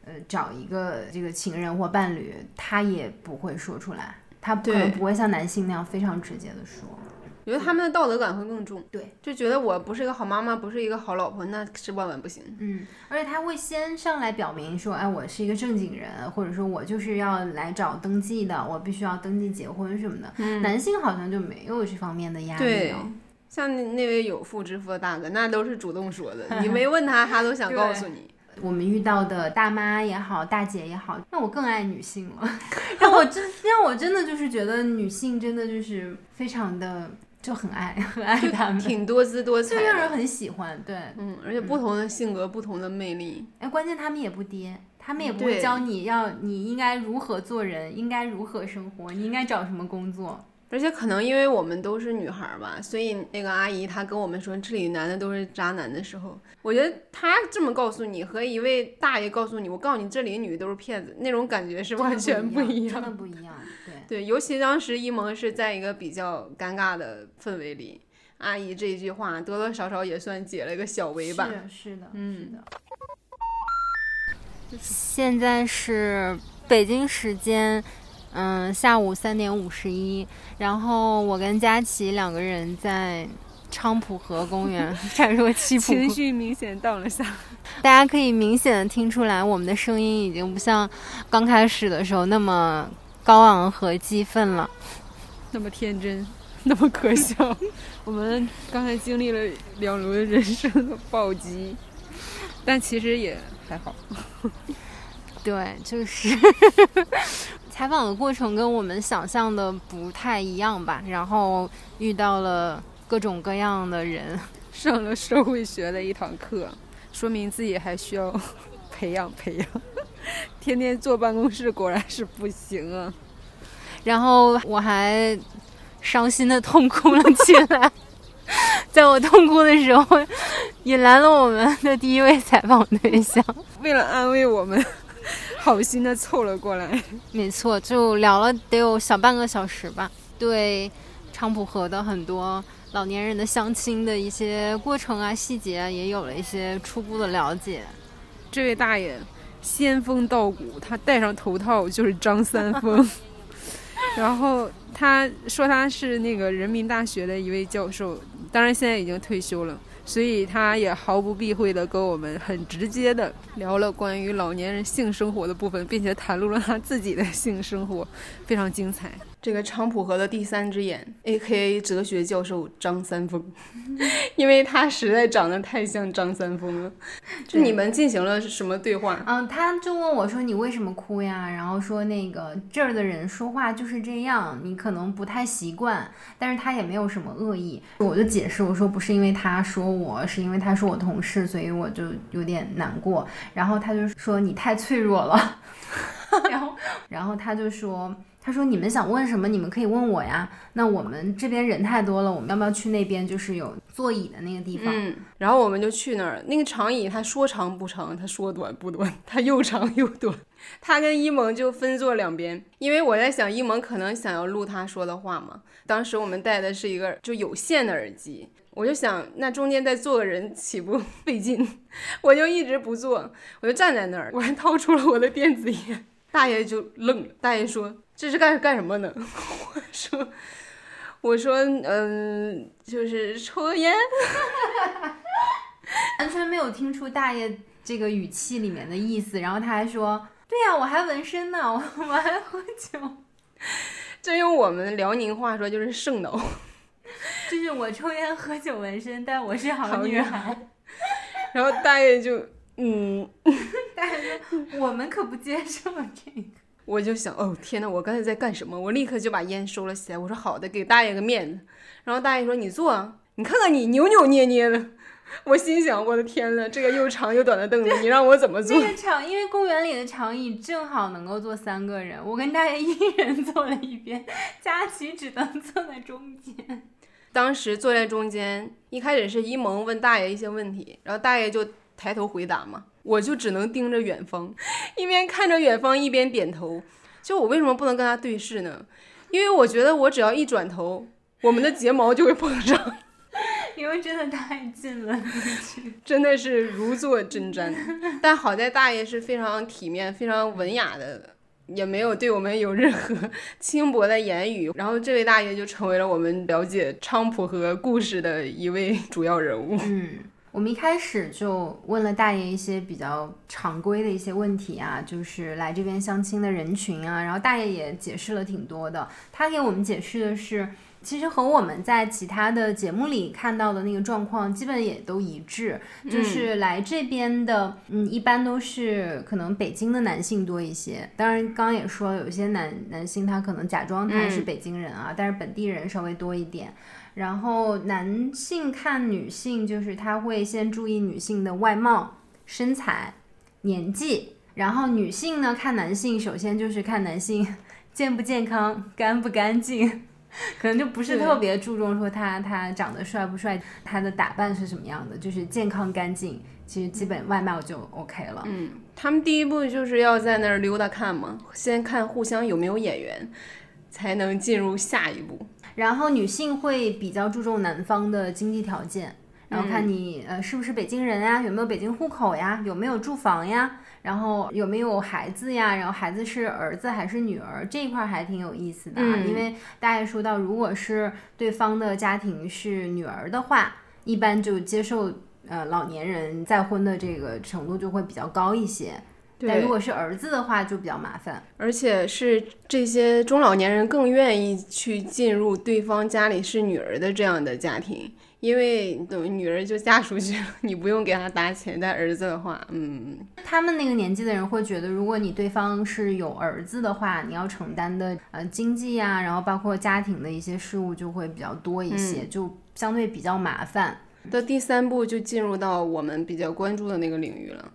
A: 呃找一个这个情人或伴侣，他也不会说出来，他可能不会像男性那样非常直接的说。
B: 我觉得他们的道德感会更重，
A: 对，
B: 就觉得我不是一个好妈妈，不是一个好老婆，那是万万不行。
A: 嗯，而且他会先上来表明说，哎，我是一个正经人，或者说我就是要来找登记的，我必须要登记结婚什么的。
B: 嗯
A: 男性好像就没有这方面的压力
B: 对
A: 哦。
B: 像那那位有妇之夫的大哥，那都是主动说的，你没 问他，他都想告诉你。
A: 我们遇到的大妈也好，大姐也好，那我更爱女性了 让我真让我真的就是觉得女性真的就是非常的就很爱 很爱他们，
B: 挺多姿多彩的。
A: 就让人很喜欢。对，
B: 嗯，而且不同的性格，不同的魅力。
A: 哎，关键他们也不跌，他们也不会
B: 对
A: 教你要你应该如何做人，应该如何生活，你应该找什么工作。
B: 而且可能因为我们都是女孩儿吧，所以那个阿姨她跟我们说这里男的都是渣男的时候，我觉得她这么告诉你和一位大爷告诉你，我告诉你这里女的都是骗子，那种感觉是完全
A: 不
B: 一
A: 真的不一样。对，
B: 尤其当时一萌是在一个比较尴尬的氛围里，阿姨这一句话多多少少也算解了一个小围吧。
A: 是是的，
B: 嗯
A: 的。现在是北京时间，嗯，下午三点五十一。然后我跟佳琪两个人在昌蒲河公园 闪烁七浦
C: 情绪明显荡了下。
A: 大家可以明显的听出来，我们的声音已经不像刚开始的时候那么高昂和激愤了。
C: 那么天真，那么可笑。我们刚才经历了两轮人生的暴击，但其实也还好。
A: 对，就是采访的过程跟我们想象的不太一样吧。然后遇到了各种各样的人，
C: 上了社会学的一堂课，说明自己还需要培养培养。天天坐办公室果然是不行啊！
A: 然后我还伤心的痛哭了起来。在我痛哭的时候，引来了我们的第一位采访对象。
C: 为了安慰我们，好心的凑了过来。
A: 没错，就聊了得有小半个小时吧，对昌普河的很多老年人的相亲的一些过程啊、细节啊，也有了一些初步的了解。
C: 这位大爷仙风道骨，他戴上头套就是张三丰。然后他说他是那个人民大学的一位教授，当然现在已经退休了，所以他也毫不避讳的跟我们很直接的聊了关于老年人性生活的部分，并且袒露了他自己的性生活，非常精彩。
B: 这个昌普河的第三只眼，A.K.A 哲学教授张三丰，因为他实在长得太像张三丰了。就你们进行了什么对话？
A: 嗯，他就问我说：“你为什么哭呀？”然后说那个这儿的人说话就是这样，你可能不太习惯，但是他也没有什么恶意。我就解释我说不是因为他说我，是因为他是我同事，所以我就有点难过。然后他就说你太脆弱了，然后然后他就说。他说：“你们想问什么？你们可以问我呀。那我们这边人太多了，我们要不要去那边？就是有座椅的那个地方。
B: 嗯，然后我们就去那儿。那个长椅，它说长不长，它说短不短，它又长又短。他跟一萌就分坐两边，因为我在想，一萌可能想要录他说的话嘛。当时我们戴的是一个就有线的耳机，我就想，那中间再坐个人岂不费劲？我就一直不坐，我就站在那儿，我还掏出了我的电子烟。大爷就愣了，大爷说。这是干干什么呢？我说，我说，嗯，就是抽烟，
A: 完全没有听出大爷这个语气里面的意思。然后他还说：“对呀、啊，我还纹身呢，我我还喝酒。”
B: 这用我们辽宁话说就是圣脑，
A: 就是我抽烟喝酒纹身，但我是好女孩。
B: 然后大爷就，嗯，
A: 大爷说：“我们可不接受这个。”
B: 我就想，哦天呐，我刚才在干什么？我立刻就把烟收了起来。我说好的，给大爷个面子。然后大爷说：“你坐啊，你看看你扭扭捏捏的。”我心想，我的天呐，这个又长又短的凳子，你让我怎么坐？
A: 那个长，因为公园里的长椅正好能够坐三个人，我跟大爷一人坐了一边，佳琪只能坐在中间。
B: 当时坐在中间，一开始是一萌问大爷一些问题，然后大爷就抬头回答嘛。我就只能盯着远方，一边看着远方一边点头。就我为什么不能跟他对视呢？因为我觉得我只要一转头，我们的睫毛就会碰上。
A: 因为真的太近了，
B: 真的是如坐针毡。但好在大爷是非常体面、非常文雅的也没有对我们有任何 轻薄的言语。然后这位大爷就成为了我们了解菖蒲河故事的一位主要人物。
A: 嗯。我们一开始就问了大爷一些比较常规的一些问题啊，就是来这边相亲的人群啊，然后大爷也解释了挺多的。他给我们解释的是，其实和我们在其他的节目里看到的那个状况基本也都一致，就是来这边的，嗯，一般都是可能北京的男性多一些。当然，刚刚也说了，有些男男性他可能假装他是北京人啊，但是本地人稍微多一点。然后男性看女性，就是他会先注意女性的外貌、身材、年纪。然后女性呢看男性，首先就是看男性 健不健康、干不干净，可能就不是特别注重说他他长得帅不帅，他的打扮是什么样的，就是健康干净，其实基本外貌就 OK 了。
B: 嗯，他们第一步就是要在那儿溜达看嘛，先看互相有没有眼缘，才能进入下一步。
A: 然后女性会比较注重男方的经济条件，然后看你呃是不是北京人呀，有没有北京户口呀，有没有住房呀，然后有没有孩子呀，然后孩子是儿子还是女儿，这一块还挺有意思的啊。因为大家说到，如果是对方的家庭是女儿的话，一般就接受呃老年人再婚的这个程度就会比较高一些。但如果是儿子的话，就比较麻烦，
B: 而且是这些中老年人更愿意去进入对方家里是女儿的这样的家庭，因为等于女儿就嫁出去了，你不用给她打钱。但儿子的话，嗯，
A: 他们那个年纪的人会觉得，如果你对方是有儿子的话，你要承担的呃经济呀，然后包括家庭的一些事务就会比较多一些，就相对比较麻烦。
B: 到第三步就进入到我们比较关注的那个领域了。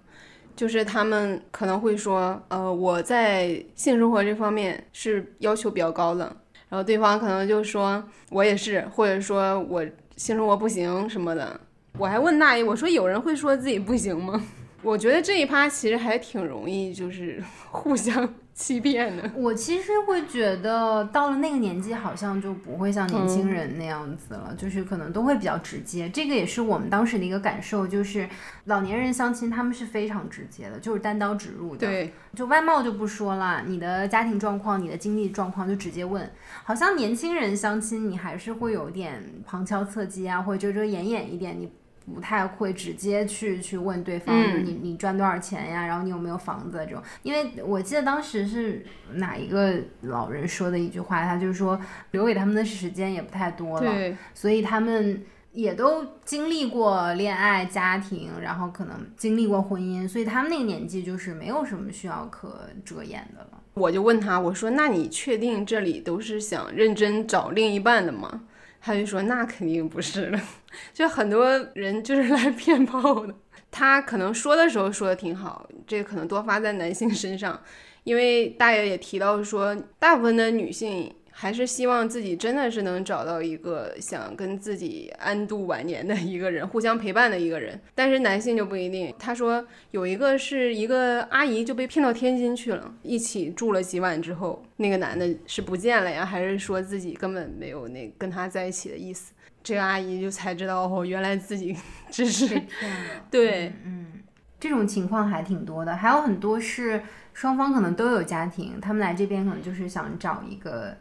B: 就是他们可能会说，呃，我在性生活这方面是要求比较高的，然后对方可能就说我也是，或者说我性生活不行什么的。我还问大爷，我说有人会说自己不行吗？我觉得这一趴其实还挺容易，就是 互相。欺骗的，
A: 我其实会觉得到了那个年纪，好像就不会像年轻人那样子了，就是可能都会比较直接。这个也是我们当时的一个感受，就是老年人相亲他们是非常直接的，就是单刀直入的。
B: 对，
A: 就外貌就不说了，你的家庭状况、你的经济状况就直接问。好像年轻人相亲，你还是会有点旁敲侧击啊，或者遮遮掩掩一点，你。不太会直接去去问对方，你你赚多少钱呀？然后你有没有房子这种？因为我记得当时是哪一个老人说的一句话，他就是说留给他们的时间也不太多了，所以他们也都经历过恋爱、家庭，然后可能经历过婚姻，所以他们那个年纪就是没有什么需要可遮掩的了。
B: 我就问他，我说那你确定这里都是想认真找另一半的吗？他就说：“那肯定不是了，就很多人就是来骗炮的。他可能说的时候说的挺好，这可能多发在男性身上，因为大爷也提到说，大部分的女性。”还是希望自己真的是能找到一个想跟自己安度晚年的一个人，互相陪伴的一个人。但是男性就不一定。他说有一个是一个阿姨就被骗到天津去了，一起住了几晚之后，那个男的是不见了呀，还是说自己根本没有那跟他在一起的意思？这个阿姨就才知道哦，原来自己 只是
A: 骗了。
B: 对，
A: 嗯，这种情况还挺多的，还有很多是双方可能都有家庭，他们来这边可能就是想找一个。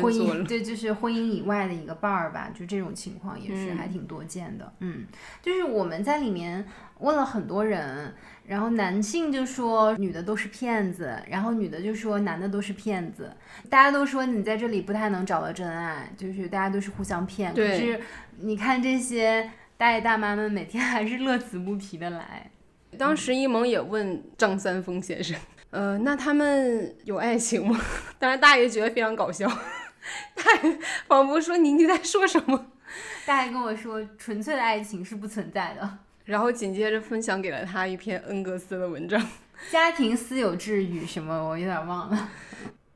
A: 婚姻对，就是婚姻以外的一个伴儿吧，就这种情况也是还挺多见的。嗯，就是我们在里面问了很多人，然后男性就说女的都是骗子，然后女的就说男的都是骗子。大家都说你在这里不太能找到真爱，就是大家都是互相骗。可是你看这些大爷大妈们每天还是乐此不疲的来。
B: 当时一萌也问张三丰先生。呃，那他们有爱情吗？当然，大爷觉得非常搞笑，大爷仿佛说：“你你在说什么？”
A: 大爷跟我说：“纯粹的爱情是不存在的。”
B: 然后紧接着分享给了他一篇恩格斯的文章，《
A: 家庭私有制与什么》，我有点忘了。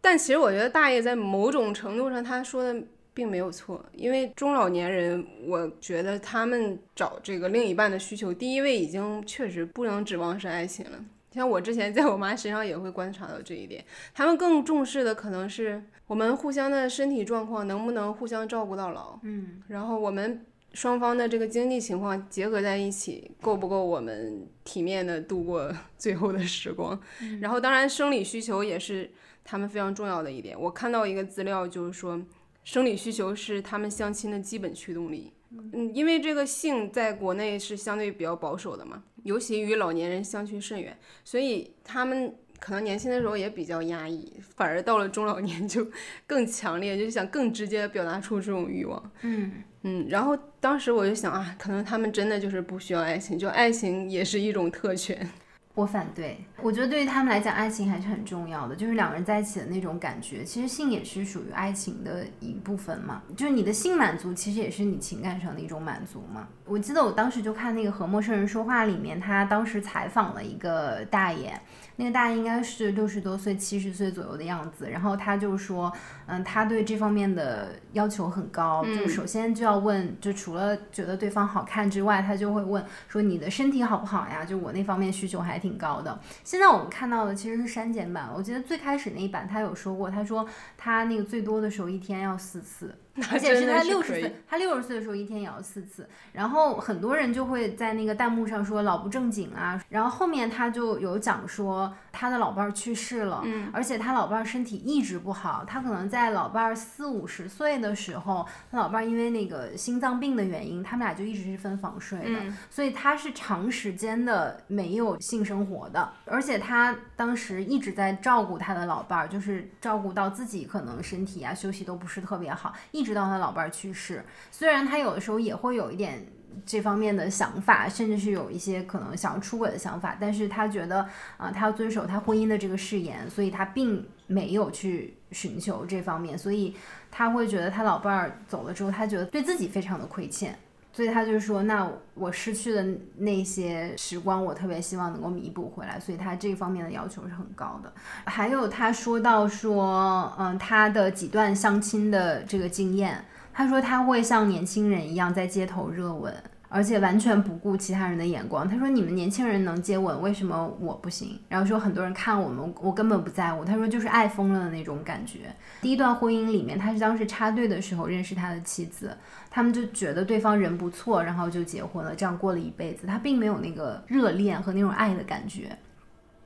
B: 但其实我觉得大爷在某种程度上他说的并没有错，因为中老年人，我觉得他们找这个另一半的需求，第一位已经确实不能指望是爱情了。像我之前在我妈身上也会观察到这一点，他们更重视的可能是我们互相的身体状况能不能互相照顾到老，
A: 嗯，
B: 然后我们双方的这个经济情况结合在一起，够不够我们体面的度过 最后的时光？然后，当然生理需求也是他们非常重要的一点。我看到一个资料，就是说生理需求是他们相亲的基本驱动力。嗯，因为这个性在国内是相对比较保守的嘛，尤其与老年人相去甚远，所以他们。可能年轻的时候也比较压抑，反而到了中老年就 更强烈，就想更直接表达出这种欲望。
A: 嗯
B: 嗯，然后当时我就想啊，可能他们真的就是不需要爱情，就爱情也是一种特权。
A: 我反对，我觉得对于他们来讲，爱情还是很重要的，就是两个人在一起的那种感觉。其实性也是属于爱情的一部分嘛，就是你的性满足，其实也是你情感上的一种满足嘛。我记得我当时就看那个《和陌生人说话》里面，他当时采访了一个大爷。那个大爷应该是六十多岁、七十岁左右的样子，然后他就说，嗯，他对这方面的要求很高，就首先就要问，就除了觉得对方好看之外，他就会问说你的身体好不好呀？就我那方面需求还挺高的。现在我们看到的其实是删减版，我记得最开始那一版他有说过，他说他那个最多的时候一天要四次。而且是他六十岁，他六十岁的时候一天也要四次，然后很多人就会在那个弹幕上说老不正经啊，然后后面他就有讲说他的老伴儿去世了，
B: 嗯，
A: 而且他老伴儿身体一直不好，他可能在老伴儿四五十岁的时候，他老伴儿因为那个心脏病的原因，他们俩就一直是分房睡的，所以他是长时间的没有性生活的，而且他当时一直在照顾他的老伴儿，就是照顾到自己可能身体啊休息都不是特别好，一。知道他老伴儿去世，虽然他有的时候也会有一点这方面的想法，甚至是有一些可能想要出轨的想法，但是他觉得啊，他要遵守他婚姻的这个誓言，所以他并没有去寻求这方面，所以他会觉得他老伴儿走了之后，他觉得对自己非常的亏欠。所以他就说：“那我失去的那些时光，我特别希望能够弥补回来。”所以他这方面的要求是很高的。还有他说到说，嗯，他的几段相亲的这个经验，他说他会像年轻人一样在街头热吻。而且完全不顾其他人的眼光。他说：“你们年轻人能接吻，为什么我不行？”然后说很多人看我们，我根本不在乎。他说就是爱疯了的那种感觉。第一段婚姻里面，他是当时插队的时候认识他的妻子，他们就觉得对方人不错，然后就结婚了，这样过了一辈子。他并没有那个热恋和那种爱的感觉。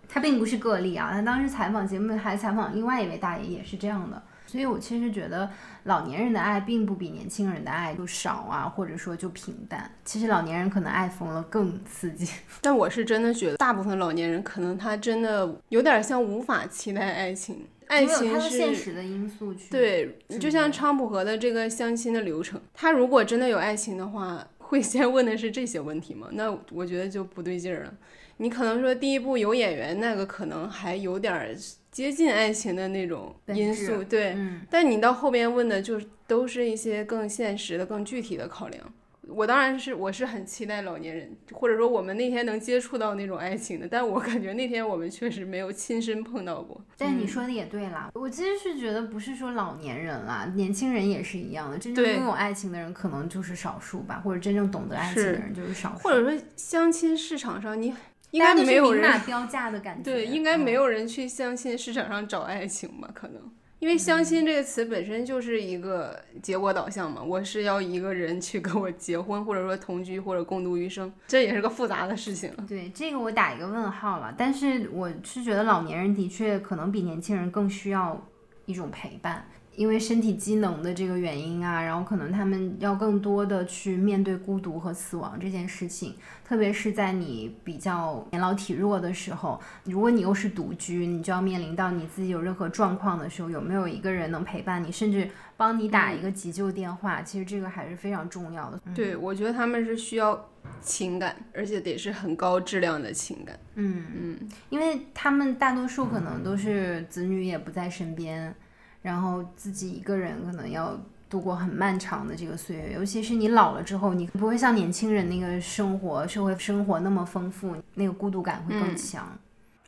A: 他并不是个例啊，他当时采访节目还采访另外一位大爷，也是这样的。所以，我其实觉得老年人的爱并不比年轻人的爱就少啊，或者说就平淡。其实老年人可能爱疯了更刺激。
B: 但我是真的觉得，大部分老年人可能他真的有点像无法期待爱情，爱情是
A: 现实的因素去。
B: 对，就像昌普河的这个相亲的流程，他如果真的有爱情的话，会先问的是这些问题吗？那我觉得就不对劲儿了。你可能说第一步有演员，那个可能还有点。接近爱情的那种因素，对，但你到后边问的就都是一些更现实的、更具体的考量。我当然是我是很期待老年人，或者说我们那天能接触到那种爱情的，但我感觉那天我们确实没有亲身碰到过。
A: 但你说的也对啦，我其实是觉得不是说老年人啦，年轻人也是一样的，真正拥有爱情的人可能就是少数吧，或者真正懂得爱情的人就是少数。
B: 或者说相亲市场上你。应该没有人
A: 标价的感觉。
B: 对，应该没有人去相亲市场上找爱情吧？可能，因为相亲这个词本身就是一个结果导向嘛。我是要一个人去跟我结婚，或者说同居，或者共度余生，这也是个复杂的事情。
A: 对，这个我打一个问号了。但是我是觉得老年人的确可能比年轻人更需要一种陪伴。因为身体机能的这个原因啊，然后可能他们要更多的去面对孤独和死亡这件事情，特别是在你比较年老体弱的时候，如果你又是独居，你就要面临到你自己有任何状况的时候，有没有一个人能陪伴你，甚至帮你打一个急救电话，其实这个还是非常重要的。
B: 对，我觉得他们是需要情感，而且得是很高质量的情感。
A: 嗯嗯，因为他们大多数可能都是子女也不在身边。然后自己一个人可能要度过很漫长的这个岁月，尤其是你老了之后，你不会像年轻人那个生活、社会生活那么丰富，那个孤独感会更强。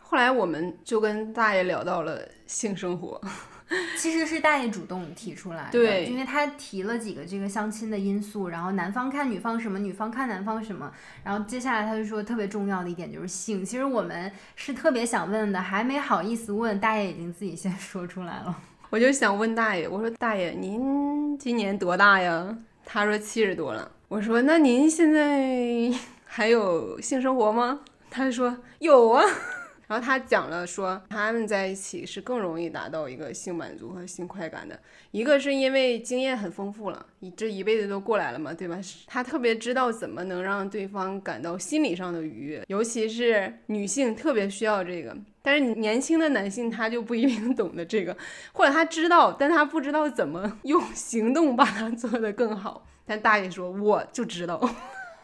B: 后来我们就跟大爷聊到了性生活，
A: 其实是大爷主动提出来的，
B: 对，
A: 因为他提了几个这个相亲的因素，然后男方看女方什么，女方看男方什么，然后接下来他就说特别重要的一点就是性。其实我们是特别想问的，还没好意思问，大爷已经自己先说出来了。我
B: 就想问大爷，我说大爷您今年多大呀？他说七十多了。我说那您现在 还有性生活吗？他说有啊。然后他讲了说，他们在一起是更容易达到一个性满足和性快感的。一个是因为经验很丰富了，你这一辈子都过来了嘛，对吧？他特别知道怎么能让对方感到心理上的愉悦，尤其是女性特别需要这个。但是年轻的男性他就不一定懂得这个，或者他知道，但他不知道怎么 用行动把它做得更好。但大爷说，我就知道。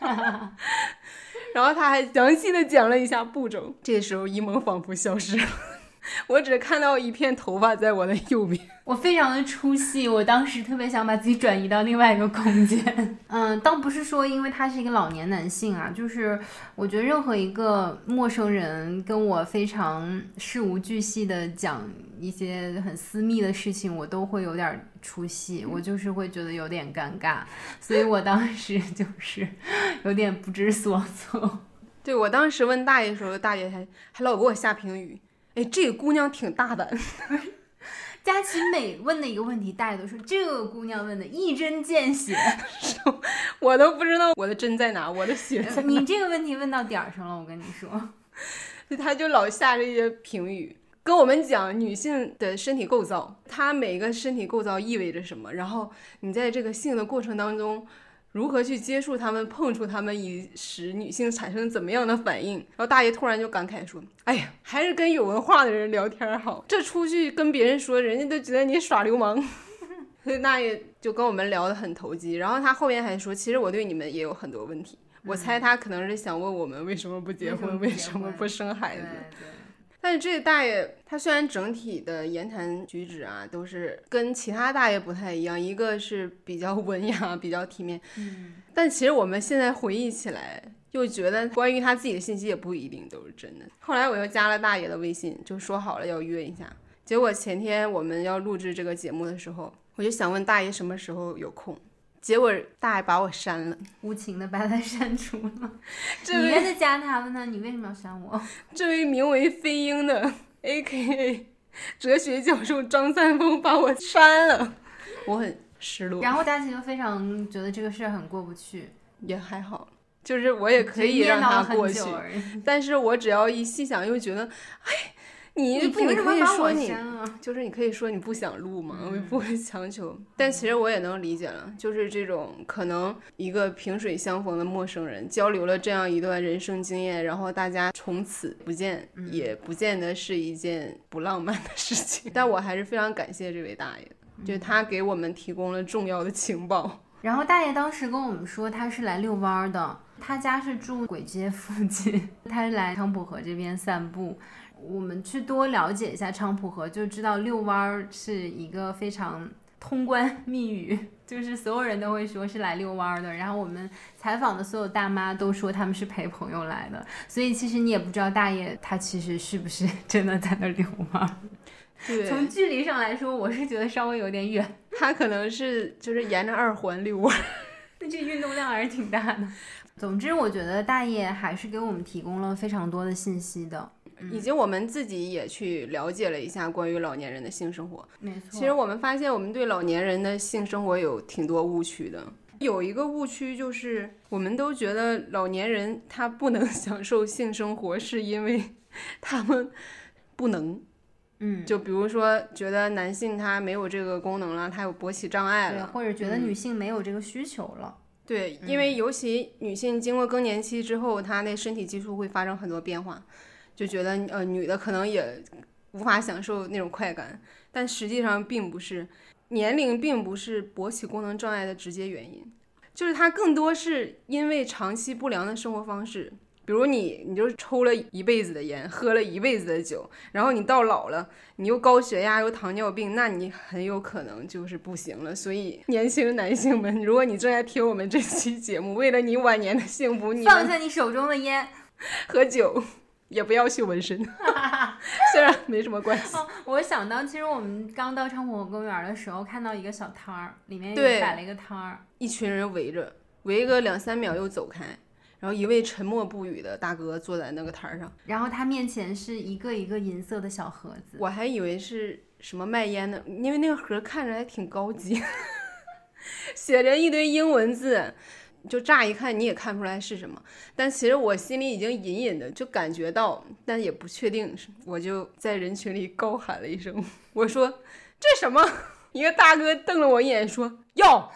B: 然后他还详细的讲了一下步骤。这时候一萌仿佛消失了，我只看到一片头发在我的右边。
A: 我非常的出戏，我当时特别想把自己转移到另外一个空间。嗯，倒不是说因为他是一个老年男性啊，就是我觉得任何一个陌生人跟我非常事无巨细的讲一些很私密的事情，我都会有点出戏，我就是会觉得有点尴尬，所以我当时就是 有点不知所措。
B: 对我当时问大爷的时候，大爷还还老给我下评语，哎，这个姑娘挺大胆。
A: 佳琪每问的一个问题，大家都说这个姑娘问的一针见血，
B: 我都不知道我的针在哪，我的血。
A: 你这个问题问到点儿上了，我跟你说，
B: 他就老下这些评语，跟我们讲女性的身体构造，她每个身体构造意味着什么，然后你在这个性的过程当中。如何去接触他们、碰触他们，以使女性产生怎么样的反应？然后大爷突然就感慨说：“哎呀，还是跟有文化的人聊天好。这出去跟别人说，人家都觉得你耍流氓。”所以大爷就跟我们聊得很投机。然后他后面还说：“其实我对你们也有很多问题。”我猜他可能是想问我们为什么不结婚，为什么不生孩子。但是这个大爷，他虽然整体的言谈举止啊，都是跟其他大爷不太一样，一个是比较文雅、比较体面，
A: 嗯，
B: 但其实我们现在回忆起来，又觉得关于他自己的信息也不一定都是真的。后来我又加了大爷的微信，就说好了要约一下。结果前天我们要录制这个节目的时候，我就想问大爷什么时候有空。结果大爷把我删了，
A: 无情的把他删除了。你也在加他问他，你为什么要删我？
B: 这位名为飞鹰的 A.K.A 哲学教授张三丰把我删了，我很失落。
A: 然后佳琪就非常觉得这个事儿很过不去，
B: 也还好，就是我也可以让他过去，但是我只要一细想，又觉得，哎。你
A: 凭什么把我删了？
B: 就是你可以说你不想录嘛，我也不会强求。但其实我也能理解了，就是这种可能一个萍水相逢的陌生人交流了这样一段人生经验，然后大家从此不见，也不见得是一件不浪漫的事情。但我还是非常感谢这位大爷，就是他给我们提供了重要的情报。
A: 然后大爷当时跟我们说，他是来遛弯的，他家是住簋街附近，他是来昌浦河这边散步。我们去多了解一下菖蒲河，就知道遛弯儿是一个非常通关密语，就是所有人都会说是来遛弯儿的。然后我们采访的所有大妈都说他们是陪朋友来的，所以其实你也不知道大爷他其实是不是真的在那遛弯儿。
B: 对，
A: 从距离上来说，我是觉得稍微有点远。
B: 他可能是就是沿着二环遛弯儿，
A: 那这运动量还是挺大的。总之，我觉得大爷还是给我们提供了非常多的信息的。
B: 以及我们自己也去了解了一下关于老年人的性生活。
A: 没错，
B: 其实我们发现我们对老年人的性生活有挺多误区的。有一个误区就是，我们都觉得老年人他不能 享受性生活，是因为 他们不能。
A: 嗯，
B: 就比如说觉得男性他没有这个功能了，他有勃起障碍了，
A: 或者觉得女性没有这个需求了。
B: 对，因为尤其女性经过更年期之后，她那身体激素会发生很多变化。就觉得呃，女的可能也无法享受那种快感，但实际上并不是，年龄并不是勃起功能障碍的直接原因，就是它更多是因为长期不良的生活方式，比如你你就抽了一辈子的烟，喝了一辈子的酒，然后你到老了，你又高血压又糖尿病，那你很有可能就是不行了。所以年轻男性们，如果你正在听我们这期节目，为了你晚年的幸福，你
A: 放下你手中的烟
B: 和酒。也不要绣纹身，虽然没什么关系。
A: 我想到，其实我们刚到昌浦河公园的时候，看到一个小摊儿，里面摆了一个摊儿，
B: 一群人围着，围个两三秒又走开，然后一位沉默不语的大哥坐在那个摊儿上，
A: 然后他面前是一个一个银色的小盒子，
B: 我还以为是什么卖烟的，因为那个盒看着还挺高级，写着一堆英文字。就乍一看你也看不出来是什么，但其实我心里已经隐隐的就感觉到，但也不确定，我就在人群里高喊了一声，我说这什么？一个大哥瞪了我一眼说哟。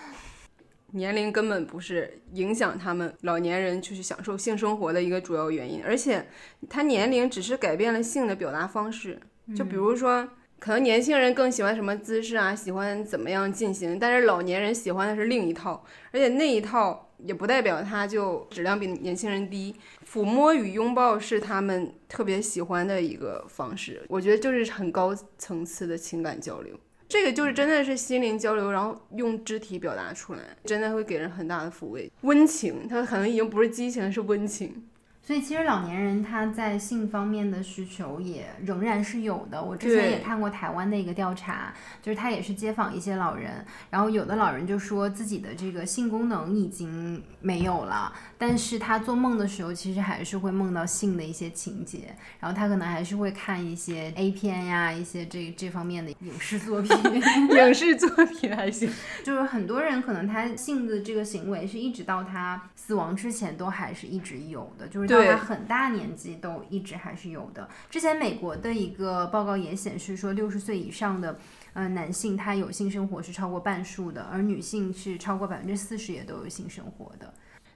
B: 年龄根本不是影响他们老年人去享受性生活的一个主要原因，而且他年龄只是改变了性的表达方式。就比如说，可能年轻人更喜欢什么姿势啊，喜欢怎么样进行，但是老年人喜欢的是另一套，而且那一套也不代表他就质量比年轻人低。抚摸与拥抱是他们特别喜欢的一个方式，我觉得就是很高层次的情感交流。这个就是真的是心灵交流，然后用肢体表达出来，真的会给人很大的抚慰、温情。它可能已经不是激情，是温情。
A: 所以其实老年人他在性方面的需求也仍然是有的。我之前也看过台湾的一个调查，就是他也是街访一些老人，然后有的老人就说自己的这个性功能已经没有了，但是他做梦的时候其实还是会梦到性的一些情节，然后他可能还是会看一些 A 片呀，一些这这方面的影视作品。
B: 影视作品还行，
A: 就是很多人可能他性的这个行为是一直到他死亡之前都还是一直有的，就是。到他很大年纪都一直还是有的。之前美国的一个报告也显示说，六十岁以上的呃男性他有性生活是超过半数的，而女性是超过百分之四十也都有性生活的。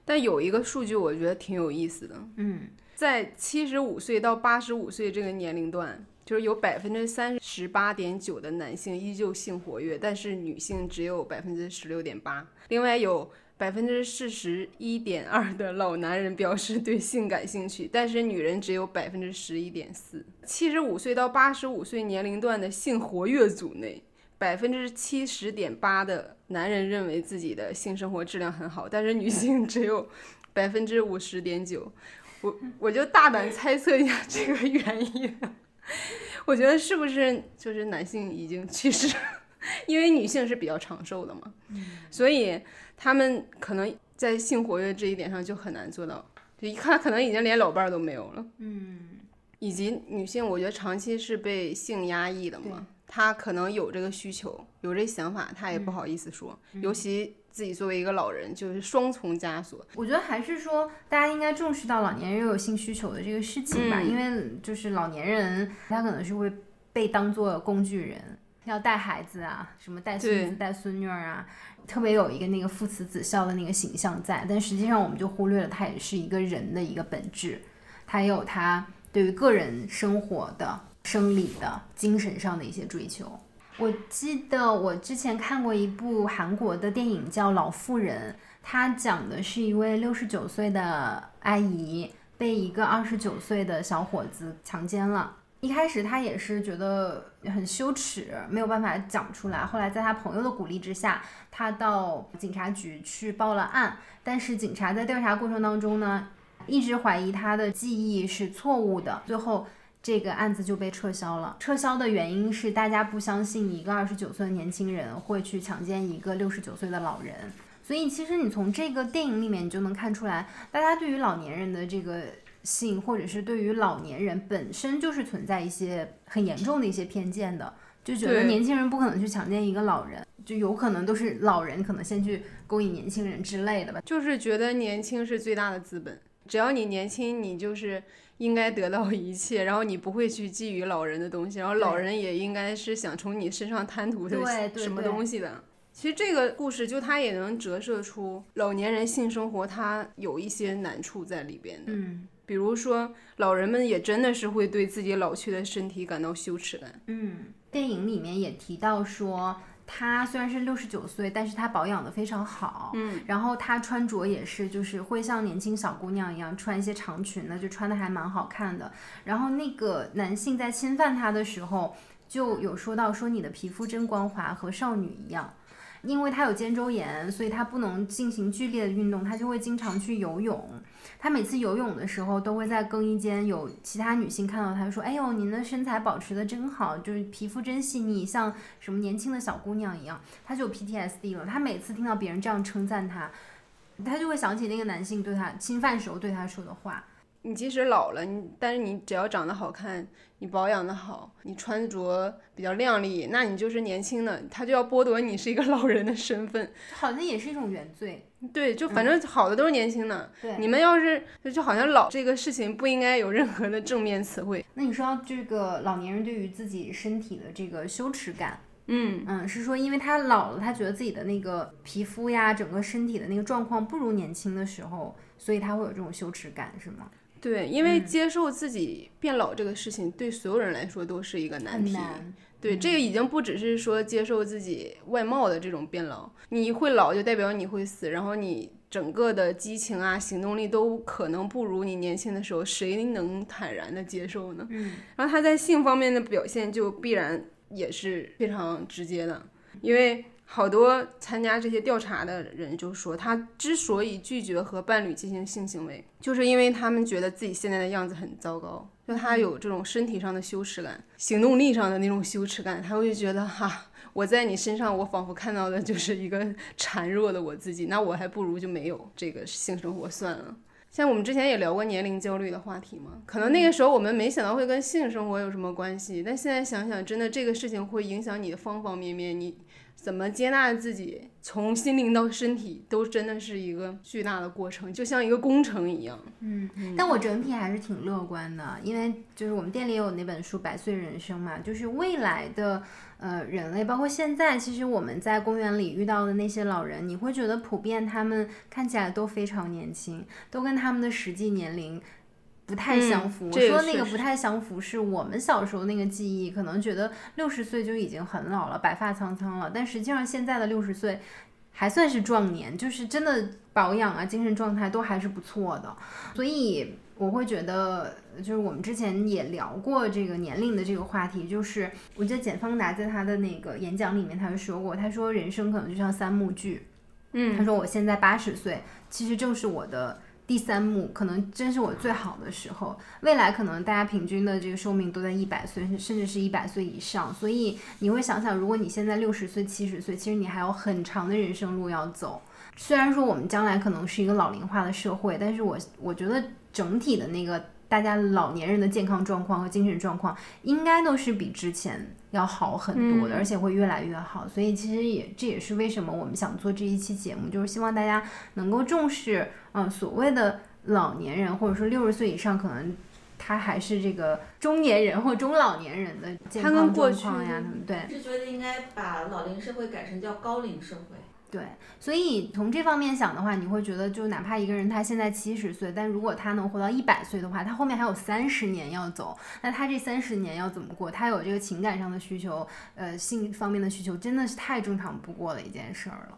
B: 但有一个数据我觉得挺有意思的，
A: 嗯，
B: 在七十五岁到八十五岁这个年龄段，就是有百分之三十八点九的男性依旧性活跃，但是女性只有百分之十六点八。另外有。百分之四十一点二的老男人表示对性感兴趣，但是女人只有百分之十一点四。七十五岁到八十五岁年龄段的性活跃组内，百分之七十点八的男人认为自己的性生活质量很好，但是女性 只有百分之五十点九。我 我就大胆猜测一下这个原因，我觉得是不是就是男性已经去世，因为女性是比较长寿的嘛，所以。他们可能在性活跃这一点上就很难做到，就一看可能已经连老伴儿都没有了。
A: 嗯，
B: 以及女性，我觉得长期是被性压抑的嘛，她可能有这个需求，有这想法，他也不好意思说。尤其自己作为一个老人，就是双重枷锁。
A: 我觉得还是说，大家应该重视到老年人有性需求的这个事情吧，因为就是老年人他可能是会被当做工具人。要带孩子啊，什么带孙子、带孙女儿啊，特别有一个那个父慈子孝的那个形象在，但实际上我们就忽略了他也是一个人的一个本质，他也有他对于个人生活的、生理的、精神上的一些追求。我记得我之前看过一部韩国的电影叫《老妇人》，它讲的是一位六十九岁的阿姨被一个二十九岁的小伙子强奸了。一开始他也是觉得很羞耻，没有办法讲出来。后来在他朋友的鼓励之下，他到警察局去报了案。但是警察在调查过程当中呢，一直怀疑他的记忆是错误的。最后这个案子就被撤销了。撤销的原因是大家不相信一个二十九岁的年轻人会去强奸一个六十九岁的老人。所以其实你从这个电影里面你就能看出来，大家对于老年人的这个。性，或者是对于老年人本身就是存在一些很严重的一些偏见的，就觉得年轻人不可能去强奸一个老人，就有可能都是老人可能先去勾引年轻人之类的吧。
B: 就是觉得年轻是最大的资本，只要你年轻，你就是应该得到一切，然后你不会去觊觎老人的东西，然后老人也应该是想从你身上贪图的什么东西的。其实这个故事就它也能折射出老年人性生活它有一些难处在里边的。
A: 嗯。
B: 比如说，老人们也真的是会对自己老去的身体感到羞耻感。
A: 嗯，电影里面也提到说，他虽然是六十九岁，但是她保养的非常好。
B: 嗯，
A: 然后她穿着也是，就是会像年轻小姑娘一样穿一些长裙的，就穿的还蛮好看的。然后那个男性在侵犯她的时候，就有说到说你的皮肤真光滑，和少女一样。因为他有肩周炎，所以他不能进行剧烈的运动，他就会经常去游泳。他每次游泳的时候，都会在更衣间有其他女性看到他说：“哎呦，您的身材保持的真好，就是皮肤真细腻，像什么年轻的小姑娘一样。”他就有 PTSD 了。他每次听到别人这样称赞他，他就会想起那个男性对他侵犯时候对他说的话。
B: 你即使老了，你但是你只要长得好看，你保养的好，你穿着比较靓丽，那你就是年轻的，他就要剥夺你是一个老人的身份。
A: 好像也是一种原罪。
B: 对，就反正好的都是年轻的。
A: 对，
B: 你们要是就好像老这个事情不应该有任何的正面词汇。
A: 那你说到这个老年人对于自己身体的这个羞耻感，
B: 嗯
A: 嗯，是说因为他老了，他觉得自己的那个皮肤呀，整个身体的那个状况不如年轻的时候，所以他会有这种羞耻感，是吗？
B: 对，因为接受自己变老这个事情，对所有人来说都是一个难题。
A: 难。
B: 对，这个已经不只是说接受自己外貌的这种变老，你会老就代表你会死，然后你整个的激情啊、行动力都可能不如你年轻的时候，谁能坦然的接受呢？
A: 嗯，
B: 然后他在性方面的表现就必然也是非常直接的，因为。好多参加这些调查的人就说，他之所以拒绝和伴侣进行性行为，就是因为他们觉得自己现在的样子很糟糕，就他有这种身体上的羞耻感、行动力上的那种羞耻感，他会觉得哈，我在你身上，我仿佛看到的就是一个孱弱的我自己，那我还不如就没有这个性生活算了。像我们之前也聊过年龄焦虑的话题嘛，可能那个时候我们没想到会跟性生活有什么关系，但现在想想，真的这个事情会影响你的方方面面，你。怎么接纳自己，从心灵到身体，都真的是一个巨大的过程，就像一个工程一样。
A: 嗯，但我整体还是挺乐观的，因为就是我们店里也有那本书《百岁人生》嘛，就是未来的呃人类，包括现在，其实我们在公园里遇到的那些老人，你会觉得普遍他们看起来都非常年轻，都跟他们的实际年龄。不太相符。我说那个不太相符，是我们小时候那个记忆，可能觉得六十岁就已经很老了，白发苍苍了。但实际上现在的六十岁还算是壮年，就是真的保养啊，精神状态都还是不错的。所以我会觉得，就是我们之前也聊过这个年龄的这个话题，就是我记得简方达在他的那个演讲里面，他就说过，他说人生可能就像三幕剧，
B: 嗯，
A: 他说我现在八十岁，其实正是我的。第三幕可能真是我最好的时候，未来可能大家平均的这个寿命都在一百岁，甚至是一百岁以上。所以你会想想，如果你现在六十岁、七十岁，其实你还有很长的人生路要走。虽然说我们将来可能是一个老龄化的社会，但是我我觉得整体的那个。大家老年人的健康状况和精神状况应该都是比之前要好很多的，而且会越来越好。所以其实也这也是为什么我们想做这一期节目，就是希望大家能够重视，嗯，所谓的老年人或者说六十岁以上，可能他还是这个中年人或中老年人的健康状况呀，他们对。
D: 是觉得应该把老龄社会改成叫高龄社会。
A: 对，所以从这方面想的话，你会觉得，就哪怕一个人他现在七十岁，但如果他能活到一百岁的话，他后面还有三十年要走，那他这三十年要怎么过？他有这个情感上的需求，呃，性方面的需求，真的是太正常不过的一件事儿了。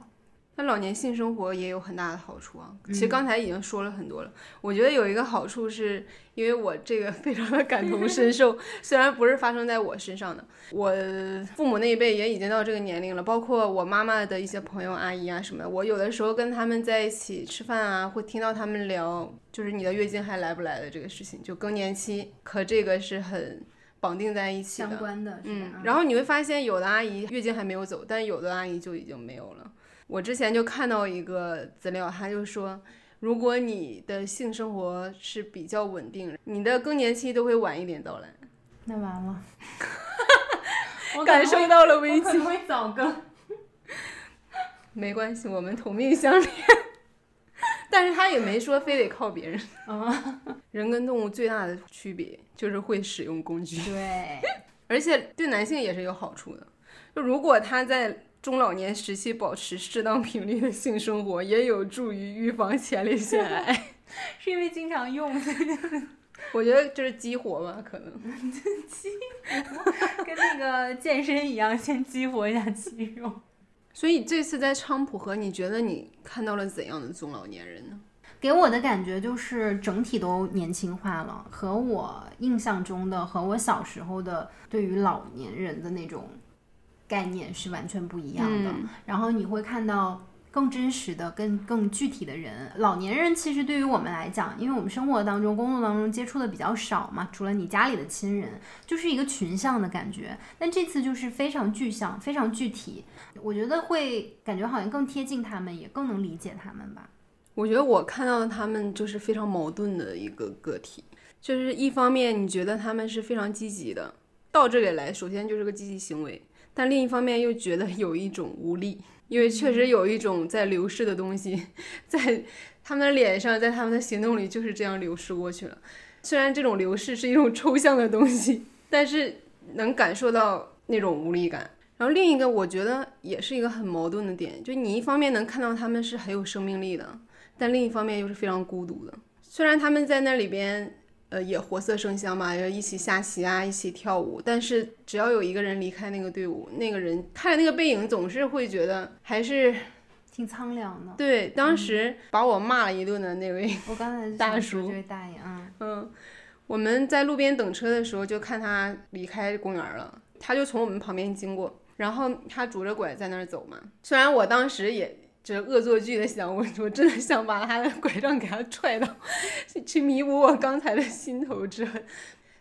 B: 那老年性生活也有很大的好处啊，其实刚才已经说了很多了。我觉得有一个好处是，因为我这个非常的感同身受，虽然不是发生在我身上的，我父母那一辈也已经到这个年龄了，包括我妈妈的一些朋友、阿姨啊什么的，我有的时候跟他们在一起吃饭啊，会听到他们聊，就是你的月经还来不来的这个事情，就更年期，和这个是很绑定在一起
A: 的，相关的，
B: 嗯。然后你会发现，有的阿姨月经还没有走，但有的阿姨就已经没有了。我之前就看到一个资料，他就说，如果你的性生活是比较稳定，你的更年期都会晚一点到来。
A: 那完了，
B: 我感受到了危机。
A: 会早更。
B: 没关系，我们同命相连。但是他也没说非得靠别人啊。人跟动物最大的区别就是会使用工具。
A: 对，
B: 而且对男性也是有好处的。就如果他在。中老年时期保持适当频率的性生活，也有助于预防前列腺癌。
A: 是因为经常用，
B: 我觉得就是激活吧，可能。
A: 激活，跟那个健身一样，先激活一下肌肉。
B: 所以这次在昌普河，你觉得你看到了怎样的中老年人呢？
A: 给我的感觉就是整体都年轻化了，和我印象中的和我小时候的对于老年人的那种。概念是完全不一样的，然后你会看到更真实的、更更具体的人。老年人其实对于我们来讲，因为我们生活当中、工作当中接触的比较少嘛，除了你家里的亲人，就是一个群像的感觉。但这次就是非常具象、非常具体，我觉得会感觉好像更贴近他们，也更能理解他们吧。
B: 我觉得我看到的他们就是非常矛盾的一个个体，就是一方面你觉得他们是非常积极的，到这里来首先就是个积极行为，但另一方面又觉得有一种无力，因为确实有一种在流逝的东西，在他们的脸上，在他们的行动里就是这样流逝过去了。虽然这种流逝是一种抽象的东西，但是能感受到那种无力感。然后另一个我觉得也是一个很矛盾的点，就你一方面能看到他们是很有生命力的，但另一方面又是非常孤独的。虽然他们在那里边，呃，也活色生香嘛，要一起下棋啊，一起跳舞，但是只要有一个人离开那个队伍，那个人看着那个背影，总是会觉得还是
A: 挺苍凉的。
B: 对当时把我骂了一顿的那位
A: 我刚才
B: 大叔
A: 这位大爷，啊，
B: 嗯，我们在路边等车的时候，就看他离开公园了，他就从我们旁边经过，然后他拄着拐在那儿走嘛。虽然我当时也就是恶作剧的想，我我真的想把他的拐杖给他踹到，去弥补我刚才的心头之恨，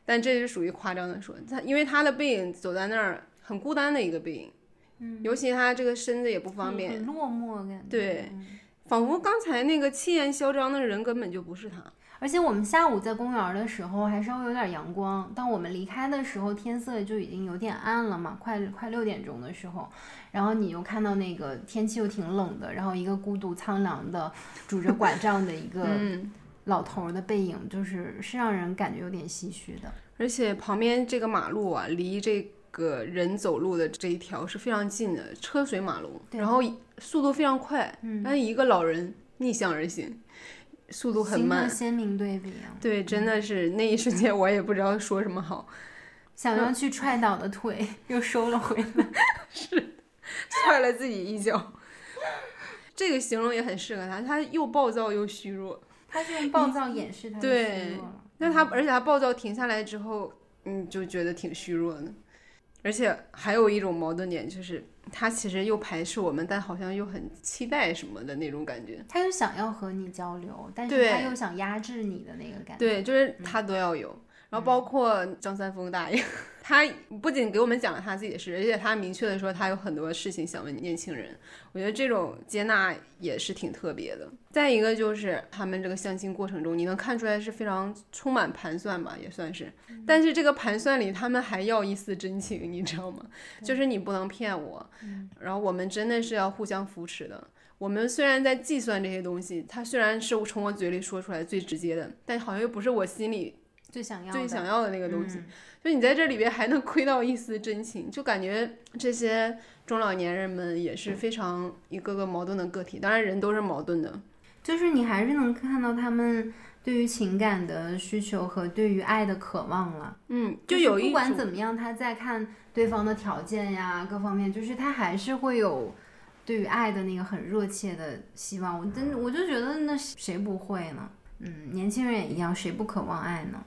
B: 但这是属于夸张的说，他因为他的背影走在那儿很孤单的一个背影，嗯，尤其他这个身子也不方便，
A: 很落寞感觉。
B: 对
A: 嗯
B: 仿佛刚才那个气焰嚣张的人根本就不是他。
A: 而且我们下午在公园的时候还稍微有点阳光，当我们离开的时候，天色就已经有点暗了嘛，快快六点钟的时候，然后你又看到那个天气又挺冷的，然后一个孤独苍凉的拄着拐杖的一个
B: 嗯。
A: 老头儿的背影，就是是让人感觉有点唏嘘的。
B: 而且旁边这个马路啊，离这个人走路的这一条是非常近的，车水马龙，然后速度非常快，
A: 嗯
B: 但一个老人逆向而行，速度很慢。
A: 鲜明对比啊！
B: 对，真的是那一瞬间，我也不知道说什么好，
A: 想要去踹倒的腿又收了回来。
B: 是踹了自己一脚。这个形容也很适合他，他又暴躁又虚弱。
A: 他是用暴躁掩饰他的
B: 对
A: 虚弱了。
B: 那他，而且他暴躁停下来之后，嗯，就觉得挺虚弱的。而且还有一种矛盾点，就是他其实又排斥我们，但好像又很期待什么的那种感觉。
A: 他又想要和你交流，但是他又想压制你的那个感觉。
B: 对，就是他都要有。然后包括张三丰大爷，他不仅给我们讲了他自己的事，而且他明确的说他有很多事情想问年轻人。我觉得这种接纳也是挺特别的。再一个就是他们这个相亲过程中，你能看出来是非常充满盘算吧，也算是。但是这个盘算里，他们还要一丝真情，你知道吗？就是你不能骗我，然后我们真的是要互相扶持的。我们虽然在计算这些东西，它虽然是从我嘴里说出来最直接的，但好像又不是我心里
A: 最想要的
B: 最想要的那个东西。
A: 嗯
B: 就你在这里边还能窥到一丝真情，就感觉这些中老年人们也是非常一个个矛盾的个体。当然，人都是矛盾的。
A: 就是你还是能看到他们对于情感的需求和对于爱的渴望了。
B: 嗯，
A: 就
B: 就是有一
A: 不管怎么样，他在看对方的条件呀，各方面，就是他还是会有对于爱的那个很热切的希望。我真的我就觉得那谁不会呢？嗯，年轻人也一样，谁不渴望爱呢？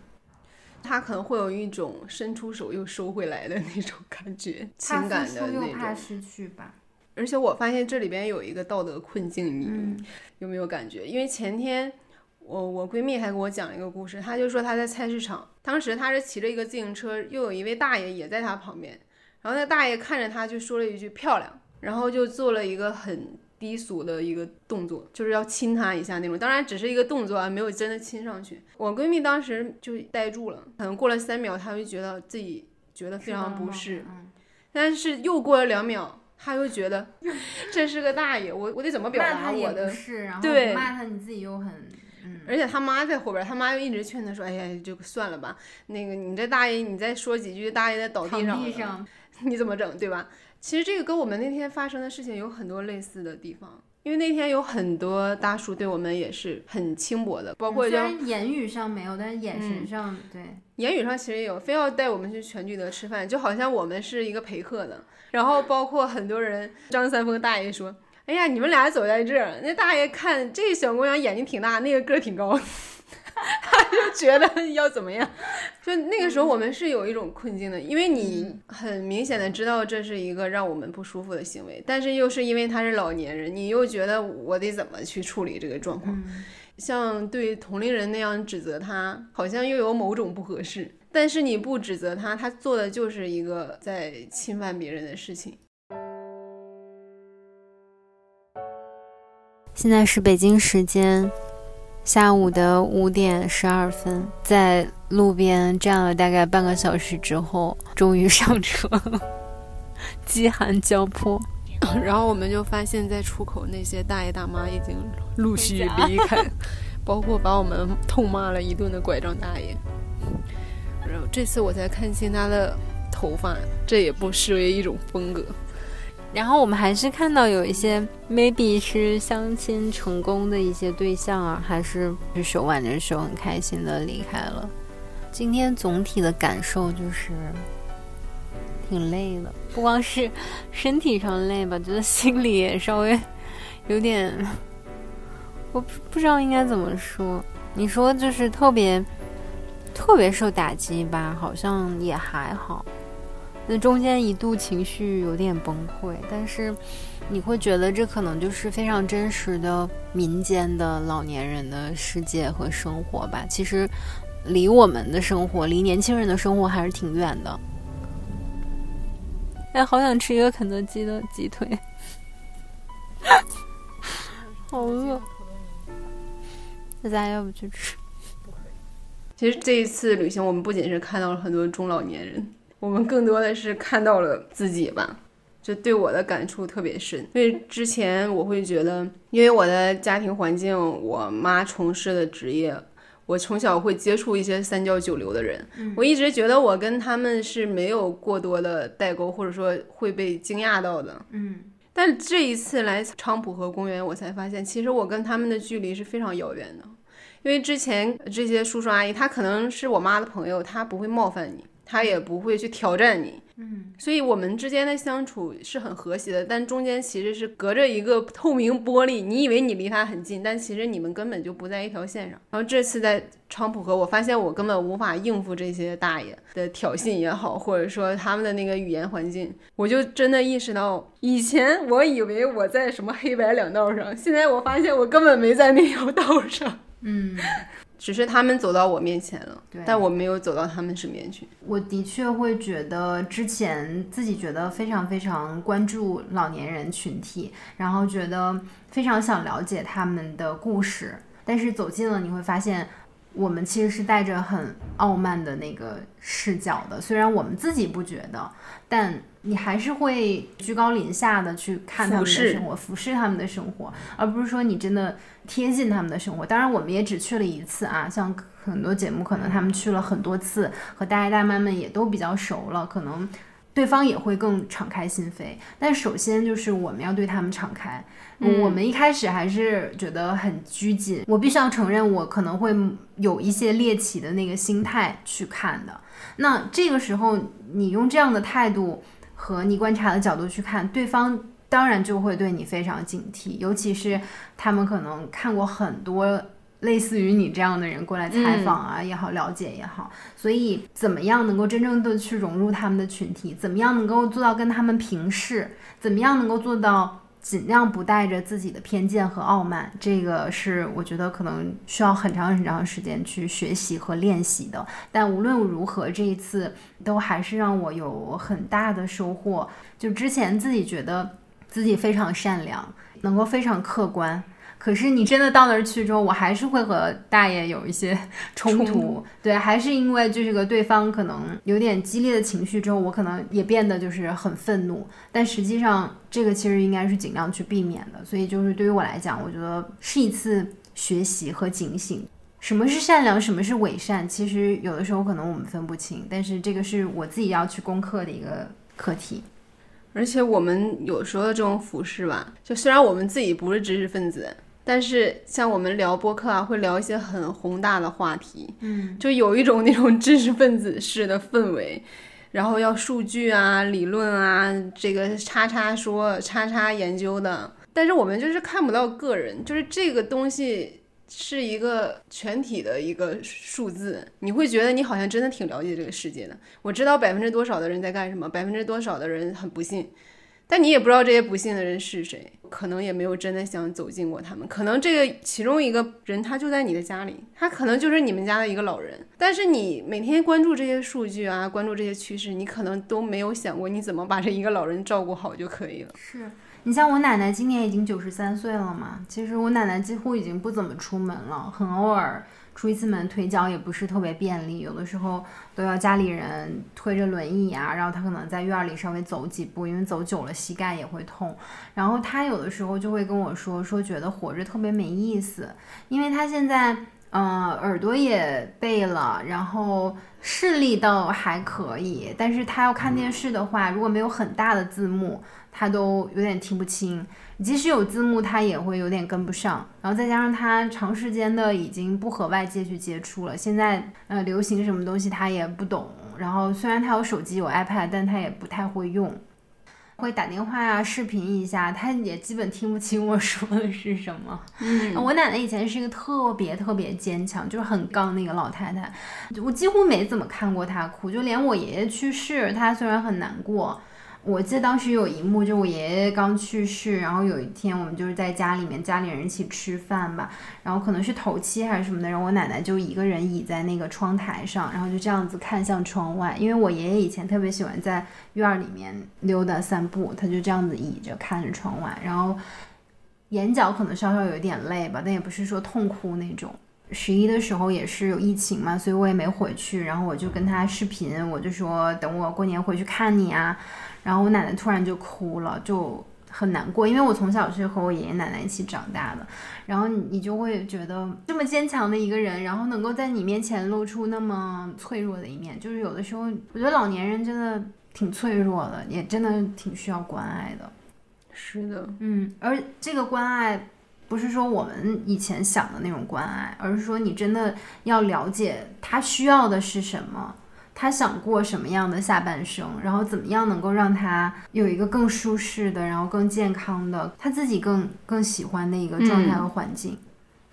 B: 他可能会有一种伸出手又收回来的那种感觉，情感的那种。
A: 怕失去吧。
B: 而且我发现这里边有一个道德困境，你
A: 嗯
B: 有没有感觉？因为前天我我闺蜜还给我讲了一个故事，她就说她在菜市场，当时她是骑着一个自行车，又有一位大爷也在她旁边，然后那大爷看着她就说了一句漂亮，然后就做了一个很低俗的一个动作，就是要亲她一下那种，当然只是一个动作啊，没有真的亲上去。我闺蜜当时就呆住了，可能过了三秒，她就觉得自己觉得非常不适，
A: 嗯，
B: 但是又过了两秒，她又觉得 这是个大爷，我我得怎么表达我的
A: 然后骂他你自己又很嗯。
B: 而且他妈在后边，他妈又一直劝他说：“哎呀，就算了吧，那个你这大爷，你再说几句，大爷再倒地上了，
A: 地上，
B: 你怎么整，对吧？”其实这个跟我们那天发生的事情有很多类似的地方，因为那天有很多大叔对我们也是很轻薄的，包括
A: 虽然言语上没有，但是眼神上、对。
B: 言语上其实也有，非要带我们去全聚德吃饭，就好像我们是一个陪客的。然后包括很多人，张三丰大爷说：“哎呀，你们俩走在这儿，那大爷看这小姑娘眼睛挺大，那个个儿挺高，他就觉得要怎么样？就那个时候我们是有一种困境的，因为你很明显的知道这是一个让我们不舒服的行为，但是又是因为他是老年人，你又觉得我得怎么去处理这个状况。像对同龄人那样指责他，好像又有某种不合适。但是你不指责他，他做的就是一个在侵犯别人的事情。
A: 现在是北京时间下午的五点十二分，在路边站了大概半个小时之后，终于上车了，饥寒交迫。
C: 然后我们就发现，在出口那些大爷大妈已经陆续离开，包括把我们痛骂了一顿的拐杖大爷。然后这次我才看清他的头发，这也不失为一种风格。
A: 然后我们还是看到有一些 maybe 是相亲成功的一些对象啊，还是是手挽着手很开心的离开了。今天总体的感受就是挺累的，不光是身体上累吧，觉得心里也稍微有点，我不不知道应该怎么说。你说就是特别特别受打击吧，好像也还好。那中间一度情绪有点崩溃，但是你会觉得这可能就是非常真实的民间的老年人的世界和生活吧。其实离我们的生活，离年轻人的生活还是挺远的。哎，好想吃一个肯德基的鸡腿，好饿。那咱要不去吃？
B: 其实这一次旅行，我们不仅是看到了很多中老年人。我们更多的是看到了自己吧，就对我的感触特别深。因为之前我会觉得，因为我的家庭环境，我妈从事的职业，我从小会接触一些三教九流的人，我一直觉得我跟他们是没有过多的代沟，或者说会被惊讶到的。
A: 嗯，
B: 但这一次来昌普河公园，我才发现，其实我跟他们的距离是非常遥远的。因为之前这些叔叔阿姨，他可能是我妈的朋友，他不会冒犯你。他也不会去挑战你，
A: 嗯，
B: 所以我们之间的相处是很和谐的，但中间其实是隔着一个透明玻璃，你以为你离他很近，但其实你们根本就不在一条线上。然后这次在昌普河，我发现我根本无法应付这些大爷的挑衅也好，或者说他们的那个语言环境，我就真的意识到，以前我以为我在什么黑白两道上，现在我发现我根本没在那条道上，
A: 嗯。
B: 只是他们走到我面前了，但我没有走到他们身边去。
A: 我的确会觉得，之前自己觉得非常非常关注老年人群体，然后觉得非常想了解他们的故事，但是走近了，你会发现。我们其实是带着很傲慢的那个视角的，虽然我们自己不觉得，但你还是会居高临下的去看他们的生活，俯视他们的生活，而不是说你真的贴近他们的生活。当然，我们也只去了一次啊，像很多节目，可能他们去了很多次，和大爷大妈们也都比较熟了，可能。对方也会更敞开心扉，但首先就是我们要对他们敞开。我们一开始还是觉得很拘谨，我必须要承认，我可能会有一些猎奇的那个心态去看的。那这个时候，你用这样的态度和你观察的角度去看，对方当然就会对你非常警惕，尤其是他们可能看过很多。类似于你这样的人过来采访啊也好，了解也好，所以怎么样能够真正的去融入他们的群体？怎么样能够做到跟他们平视？怎么样能够做到尽量不带着自己的偏见和傲慢？这个是我觉得可能需要很长很长时间去学习和练习的。但无论如何，这一次都还是让我有很大的收获。就之前自己觉得自己非常善良，能够非常客观。可是你真的到那儿去之后，我还是会和大爷有一些 冲突，对，还是因为就是个对方可能有点激烈的情绪之后，我可能也变得就是很愤怒，但实际上这个其实应该是尽量去避免的。所以就是对于我来讲，我觉得是一次学习和警醒，什么是善良，什么是伪善，其实有的时候可能我们分不清，但是这个是我自己要去攻克的一个课题。
B: 而且我们有时候的这种俯视吧，就虽然我们自己不是知识分子。但是像我们聊播客啊，会聊一些很宏大的话题，
A: 嗯，
B: 就有一种那种知识分子式的氛围，然后要数据啊、理论啊，这个叉叉说、叉叉研究的。但是我们就是看不到个人，就是这个东西是一个全体的一个数字，你会觉得你好像真的挺了解这个世界的。我知道百分之多少的人在干什么，百分之多少的人很不幸。但你也不知道这些不幸的人是谁，可能也没有真的想走进过他们。可能这个其中一个人他就在你的家里，他可能就是你们家的一个老人。但是你每天关注这些数据啊，关注这些趋势，你可能都没有想过你怎么把这一个老人照顾好就可以了。
A: 是你像我奶奶今年已经九十三岁了嘛，其实我奶奶几乎已经不怎么出门了，很偶尔出一次门，腿脚也不是特别便利，有的时候都要家里人推着轮椅啊，然后他可能在院里稍微走几步，因为走久了膝盖也会痛。然后他有的时候就会跟我说，说觉得活着特别没意思，因为他现在。嗯，耳朵也背了，然后视力倒还可以，但是他要看电视的话，如果没有很大的字幕，他都有点听不清。即使有字幕，他也会有点跟不上。然后再加上他长时间的已经不和外界去接触了，现在呃流行什么东西他也不懂。然后虽然他有手机有 iPad，但他也不太会用。会打电话呀，视频一下，他也基本听不清我说的是什么。
B: 嗯，
A: 我奶奶以前是一个特别特别坚强，就是很刚那个老太太，我几乎没怎么看过她哭，就连我爷爷去世，她虽然很难过。我记得当时有一幕，就我爷爷刚去世，然后有一天我们就是在家里面，家里人一起吃饭吧，然后可能是头七还是什么的，然后我奶奶就一个人倚在那个窗台上，然后就这样子看向窗外，因为我爷爷以前特别喜欢在院儿里面溜达散步，他就这样子倚着看着窗外，然后眼角可能稍稍有一点泪吧，但也不是说痛哭那种。十一的时候也是有疫情嘛，所以我也没回去，然后我就跟他视频，我就说等我过年回去看你啊。然后我奶奶突然就哭了，就很难过，因为我从小是和我爷爷奶奶一起长大的。然后你你就会觉得这么坚强的一个人，然后能够在你面前露出那么脆弱的一面，就是有的时候我觉得老年人真的挺脆弱的，也真的挺需要关爱的。
B: 是的，
A: 嗯，而这个关爱不是说我们以前想的那种关爱，而是说你真的要了解他需要的是什么。他想过什么样的下半生，然后怎么样能够让他有一个更舒适的，然后更健康的，他自己更更喜欢的一个状态和环境。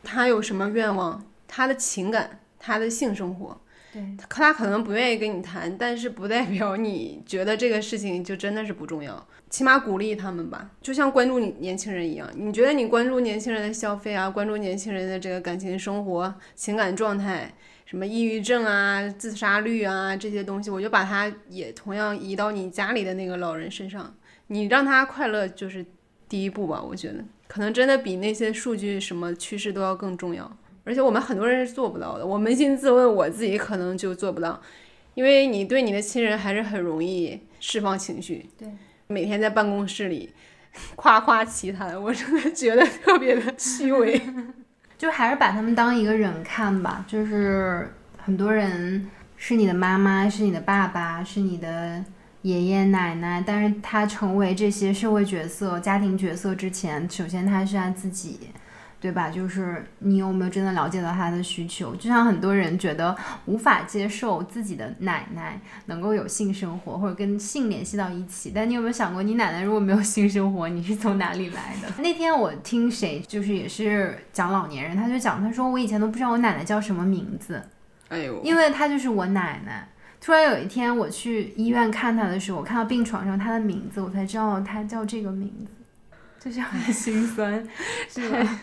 B: 他有什么愿望？他的情感，他的性生活，
A: 对，
B: 他可能不愿意跟你谈，但是不代表你觉得这个事情就真的是不重要。起码鼓励他们吧，就像关注你年轻人一样。你觉得你关注年轻人的消费啊，关注年轻人的这个感情生活、情感状态。什么抑郁症啊、自杀率啊这些东西，我就把它也同样移到你家里的那个老人身上，你让他快乐就是第一步吧。我觉得可能真的比那些数据什么趋势都要更重要。而且我们很多人是做不到的，我扪心自问，我自己可能就做不到，因为你对你的亲人还是很容易释放情绪。
A: 对，
B: 每天在办公室里 夸夸其谈，我真的觉得特别的虚伪。
A: 就还是把他们当一个人看吧，就是很多人是你的妈妈，是你的爸爸，是你的爷爷奶奶，但是他成为这些社会角色、家庭角色之前，首先他是他自己。对吧？就是你有没有真的了解到他的需求？就像很多人觉得无法接受自己的奶奶能够有性生活或者跟性联系到一起，但你有没有想过，你奶奶如果没有性生活，你是从哪里来的？那天我听谁就是也是讲老年人，他就讲，他说我以前都不知道我奶奶叫什么名字，
B: 哎呦，
A: 因为她就是我奶奶。突然有一天我去医院看她的时候，我看到病床上她的名字，我才知道她叫这个名字，就是很心酸，是吧？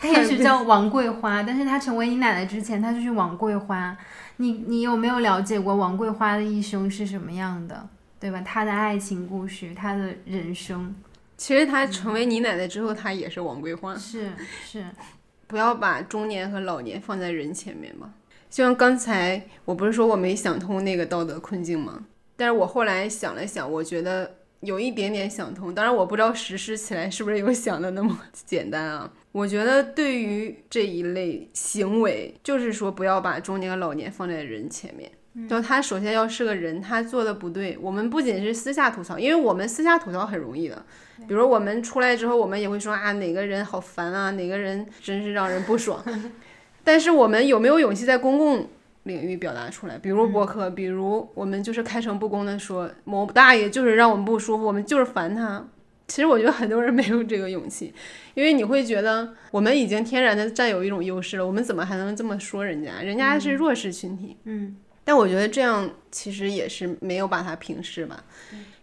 A: 他也许叫王桂花，但是他成为你奶奶之前，他就是王桂花。你你有没有了解过王桂花的一生是什么样的，对吧？她的爱情故事，她的人生。
B: 其实她成为你奶奶之后，她也是王桂花。
A: 是是，
B: 不要把中年和老年放在人前面嘛。就像刚才我不是说我没想通那个道德困境吗？但是我后来想了想，我觉得有一点点想通。当然我不知道实施起来是不是有想的那么 简单啊。我觉得对于这一类行为，就是说不要把中年和老年放在人前面。就他首先要是个人，他做的不对，我们不仅是私下吐槽，因为我们私下吐槽很容易的。比如我们出来之后，我们也会说啊，哪个人好烦啊，哪个人真是让人不爽。但是我们有没有勇气在公共领域表达出来？比如博客，比如我们就是开诚布公的说，某大爷就是让我们不舒服，我们就是烦他。其实我觉得很多人没有这个勇气，因为你会觉得我们已经天然的占有一种优势了，我们怎么还能这么说人家？人家是弱势群体。
A: 嗯，
B: 但我觉得这样其实也是没有把他平视吧。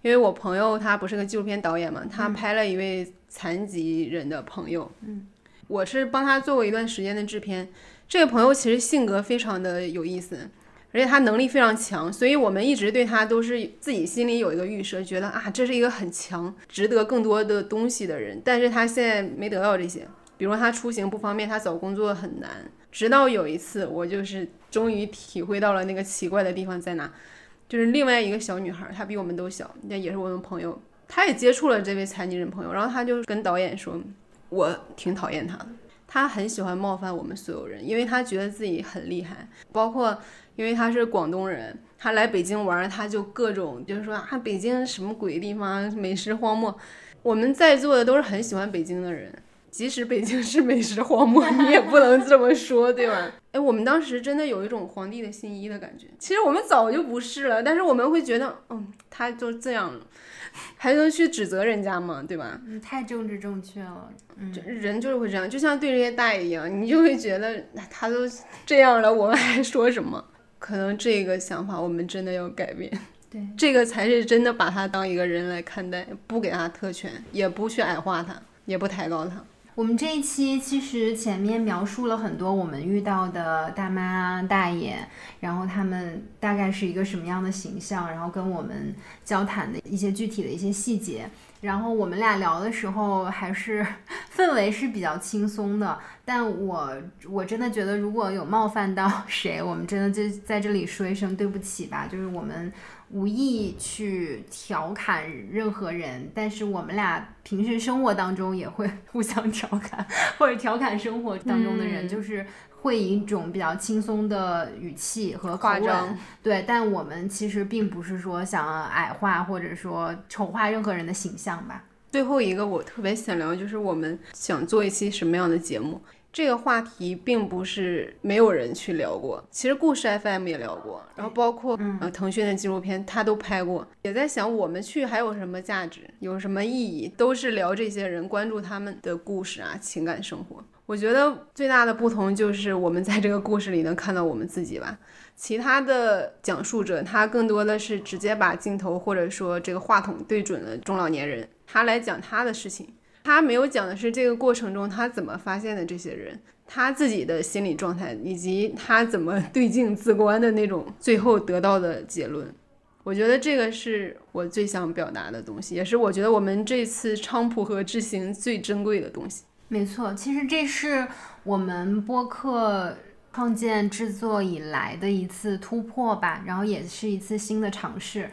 B: 因为我朋友他不是个纪录片导演嘛，他拍了一位残疾人的朋友。
A: 嗯，
B: 我是帮他做过一段时间的制片。这个朋友其实性格非常的有意思。而且他能力非常强，所以我们一直对他都是自己心里有一个预设，觉得啊，这是一个很强、值得更多的东西的人。但是他现在没得到这些，比如他出行不方便，他找工作很难。直到有一次，我就是终于体会到了那个奇怪的地方在哪，就是另外一个小女孩，她比我们都小，那也是我们朋友，她也接触了这位残疾人朋友，然后她就跟导演说，我挺讨厌他的。他很喜欢冒犯我们所有人，因为他觉得自己很厉害。包括因为他是广东人，他来北京玩，他就各种就是说啊，北京什么鬼地方，美食荒漠。我们在座的都是很喜欢北京的人，即使北京是美食荒漠，你也不能这么说，对吧？哎，我们当时真的有一种皇帝的新衣的感觉。其实我们早就不是了，但是我们会觉得，嗯，他就这样了。还能去指责人家吗？对吧？
A: 你，太政治正确了。嗯，
B: 人就是会这样，就像对这些大爷一样，你就会觉得他都这样了，我们还说什么？可能这个想法我们真的要改变。
A: 对，
B: 这个才是真的把他当一个人来看待，不给他特权，也不去矮化他，也不抬高他。
A: 我们这一期其实前面描述了很多我们遇到的大妈大爷，然后他们大概是一个什么样的形象，然后跟我们交谈的一些具体的一些细节。然后我们俩聊的时候还是 氛围是比较轻松的，但我我真的觉得如果有冒犯到谁，我们真的就在这里说一声对不起吧，就是我们。无意去调侃任何人，但是我们俩平时生活当中也会 互相调侃，或者调侃生活当中的人，就是会以一种比较轻松的语气和夸张。对，但我们其实并不是说想矮化或者说丑化任何人的形象吧。
B: 最后一个我特别想聊，就是我们想做一期什么样的节目。这个话题并不是没有人去聊过，其实故事 FM 也聊过，然后包括呃腾讯的纪录片，他都拍过。也在想我们去还有什么价值，有什么意义，都是聊这些人，关注他们的故事啊，情感生活。我觉得最大的不同就是我们在这个故事里能看到我们自己吧。其他的讲述者，他更多的是直接把镜头或者说这个话筒对准了中老年人，他来讲他的事情。他没有讲的是这个过程中他怎么发现的这些人，他自己的心理状态，以及他怎么对镜自观的那种最后得到的结论。我觉得这个是我最想表达的东西，也是我觉得我们这次昌普河之行最珍贵的东西。
A: 没错，其实这是我们播客创建制作以来的一次突破吧，然后也是一次新的尝试。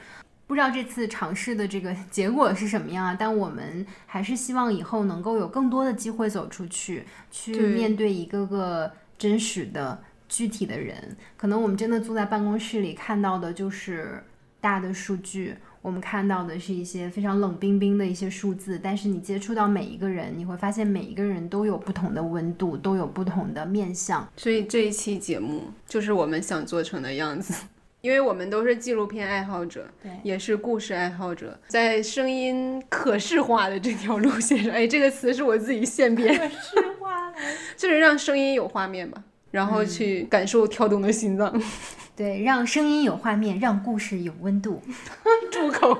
A: 不知道这次尝试的这个结果是什么样啊？但我们还是希望以后能够有更多的机会走出去，去面对一个个真实的、具体的人。可能我们真的坐在办公室里看到的就是大的数据，我们看到的是一些非常冷冰冰的一些数字。但是你接触到每一个人，你会发现每一个人都有不同的温度，都有不同的面相。
B: 所以这一期节目就是我们想做成的样子。因为我们都是纪录片爱好者，
A: 对，
B: 也是故事爱好者，在声音可视化的这条路线上，哎，这个词是我自己现编，
A: 可视化，
B: 就是让声音有画面吧，然后去感受跳动的心脏，
A: 对，让声音有画面，让故事有温度，
B: 住口。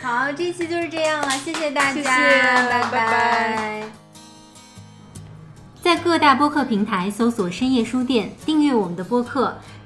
A: 好，这期就是这样了，谢谢大家，
B: 拜拜。
A: 在各大播客平台搜索“深夜书店”，订阅我们的播客。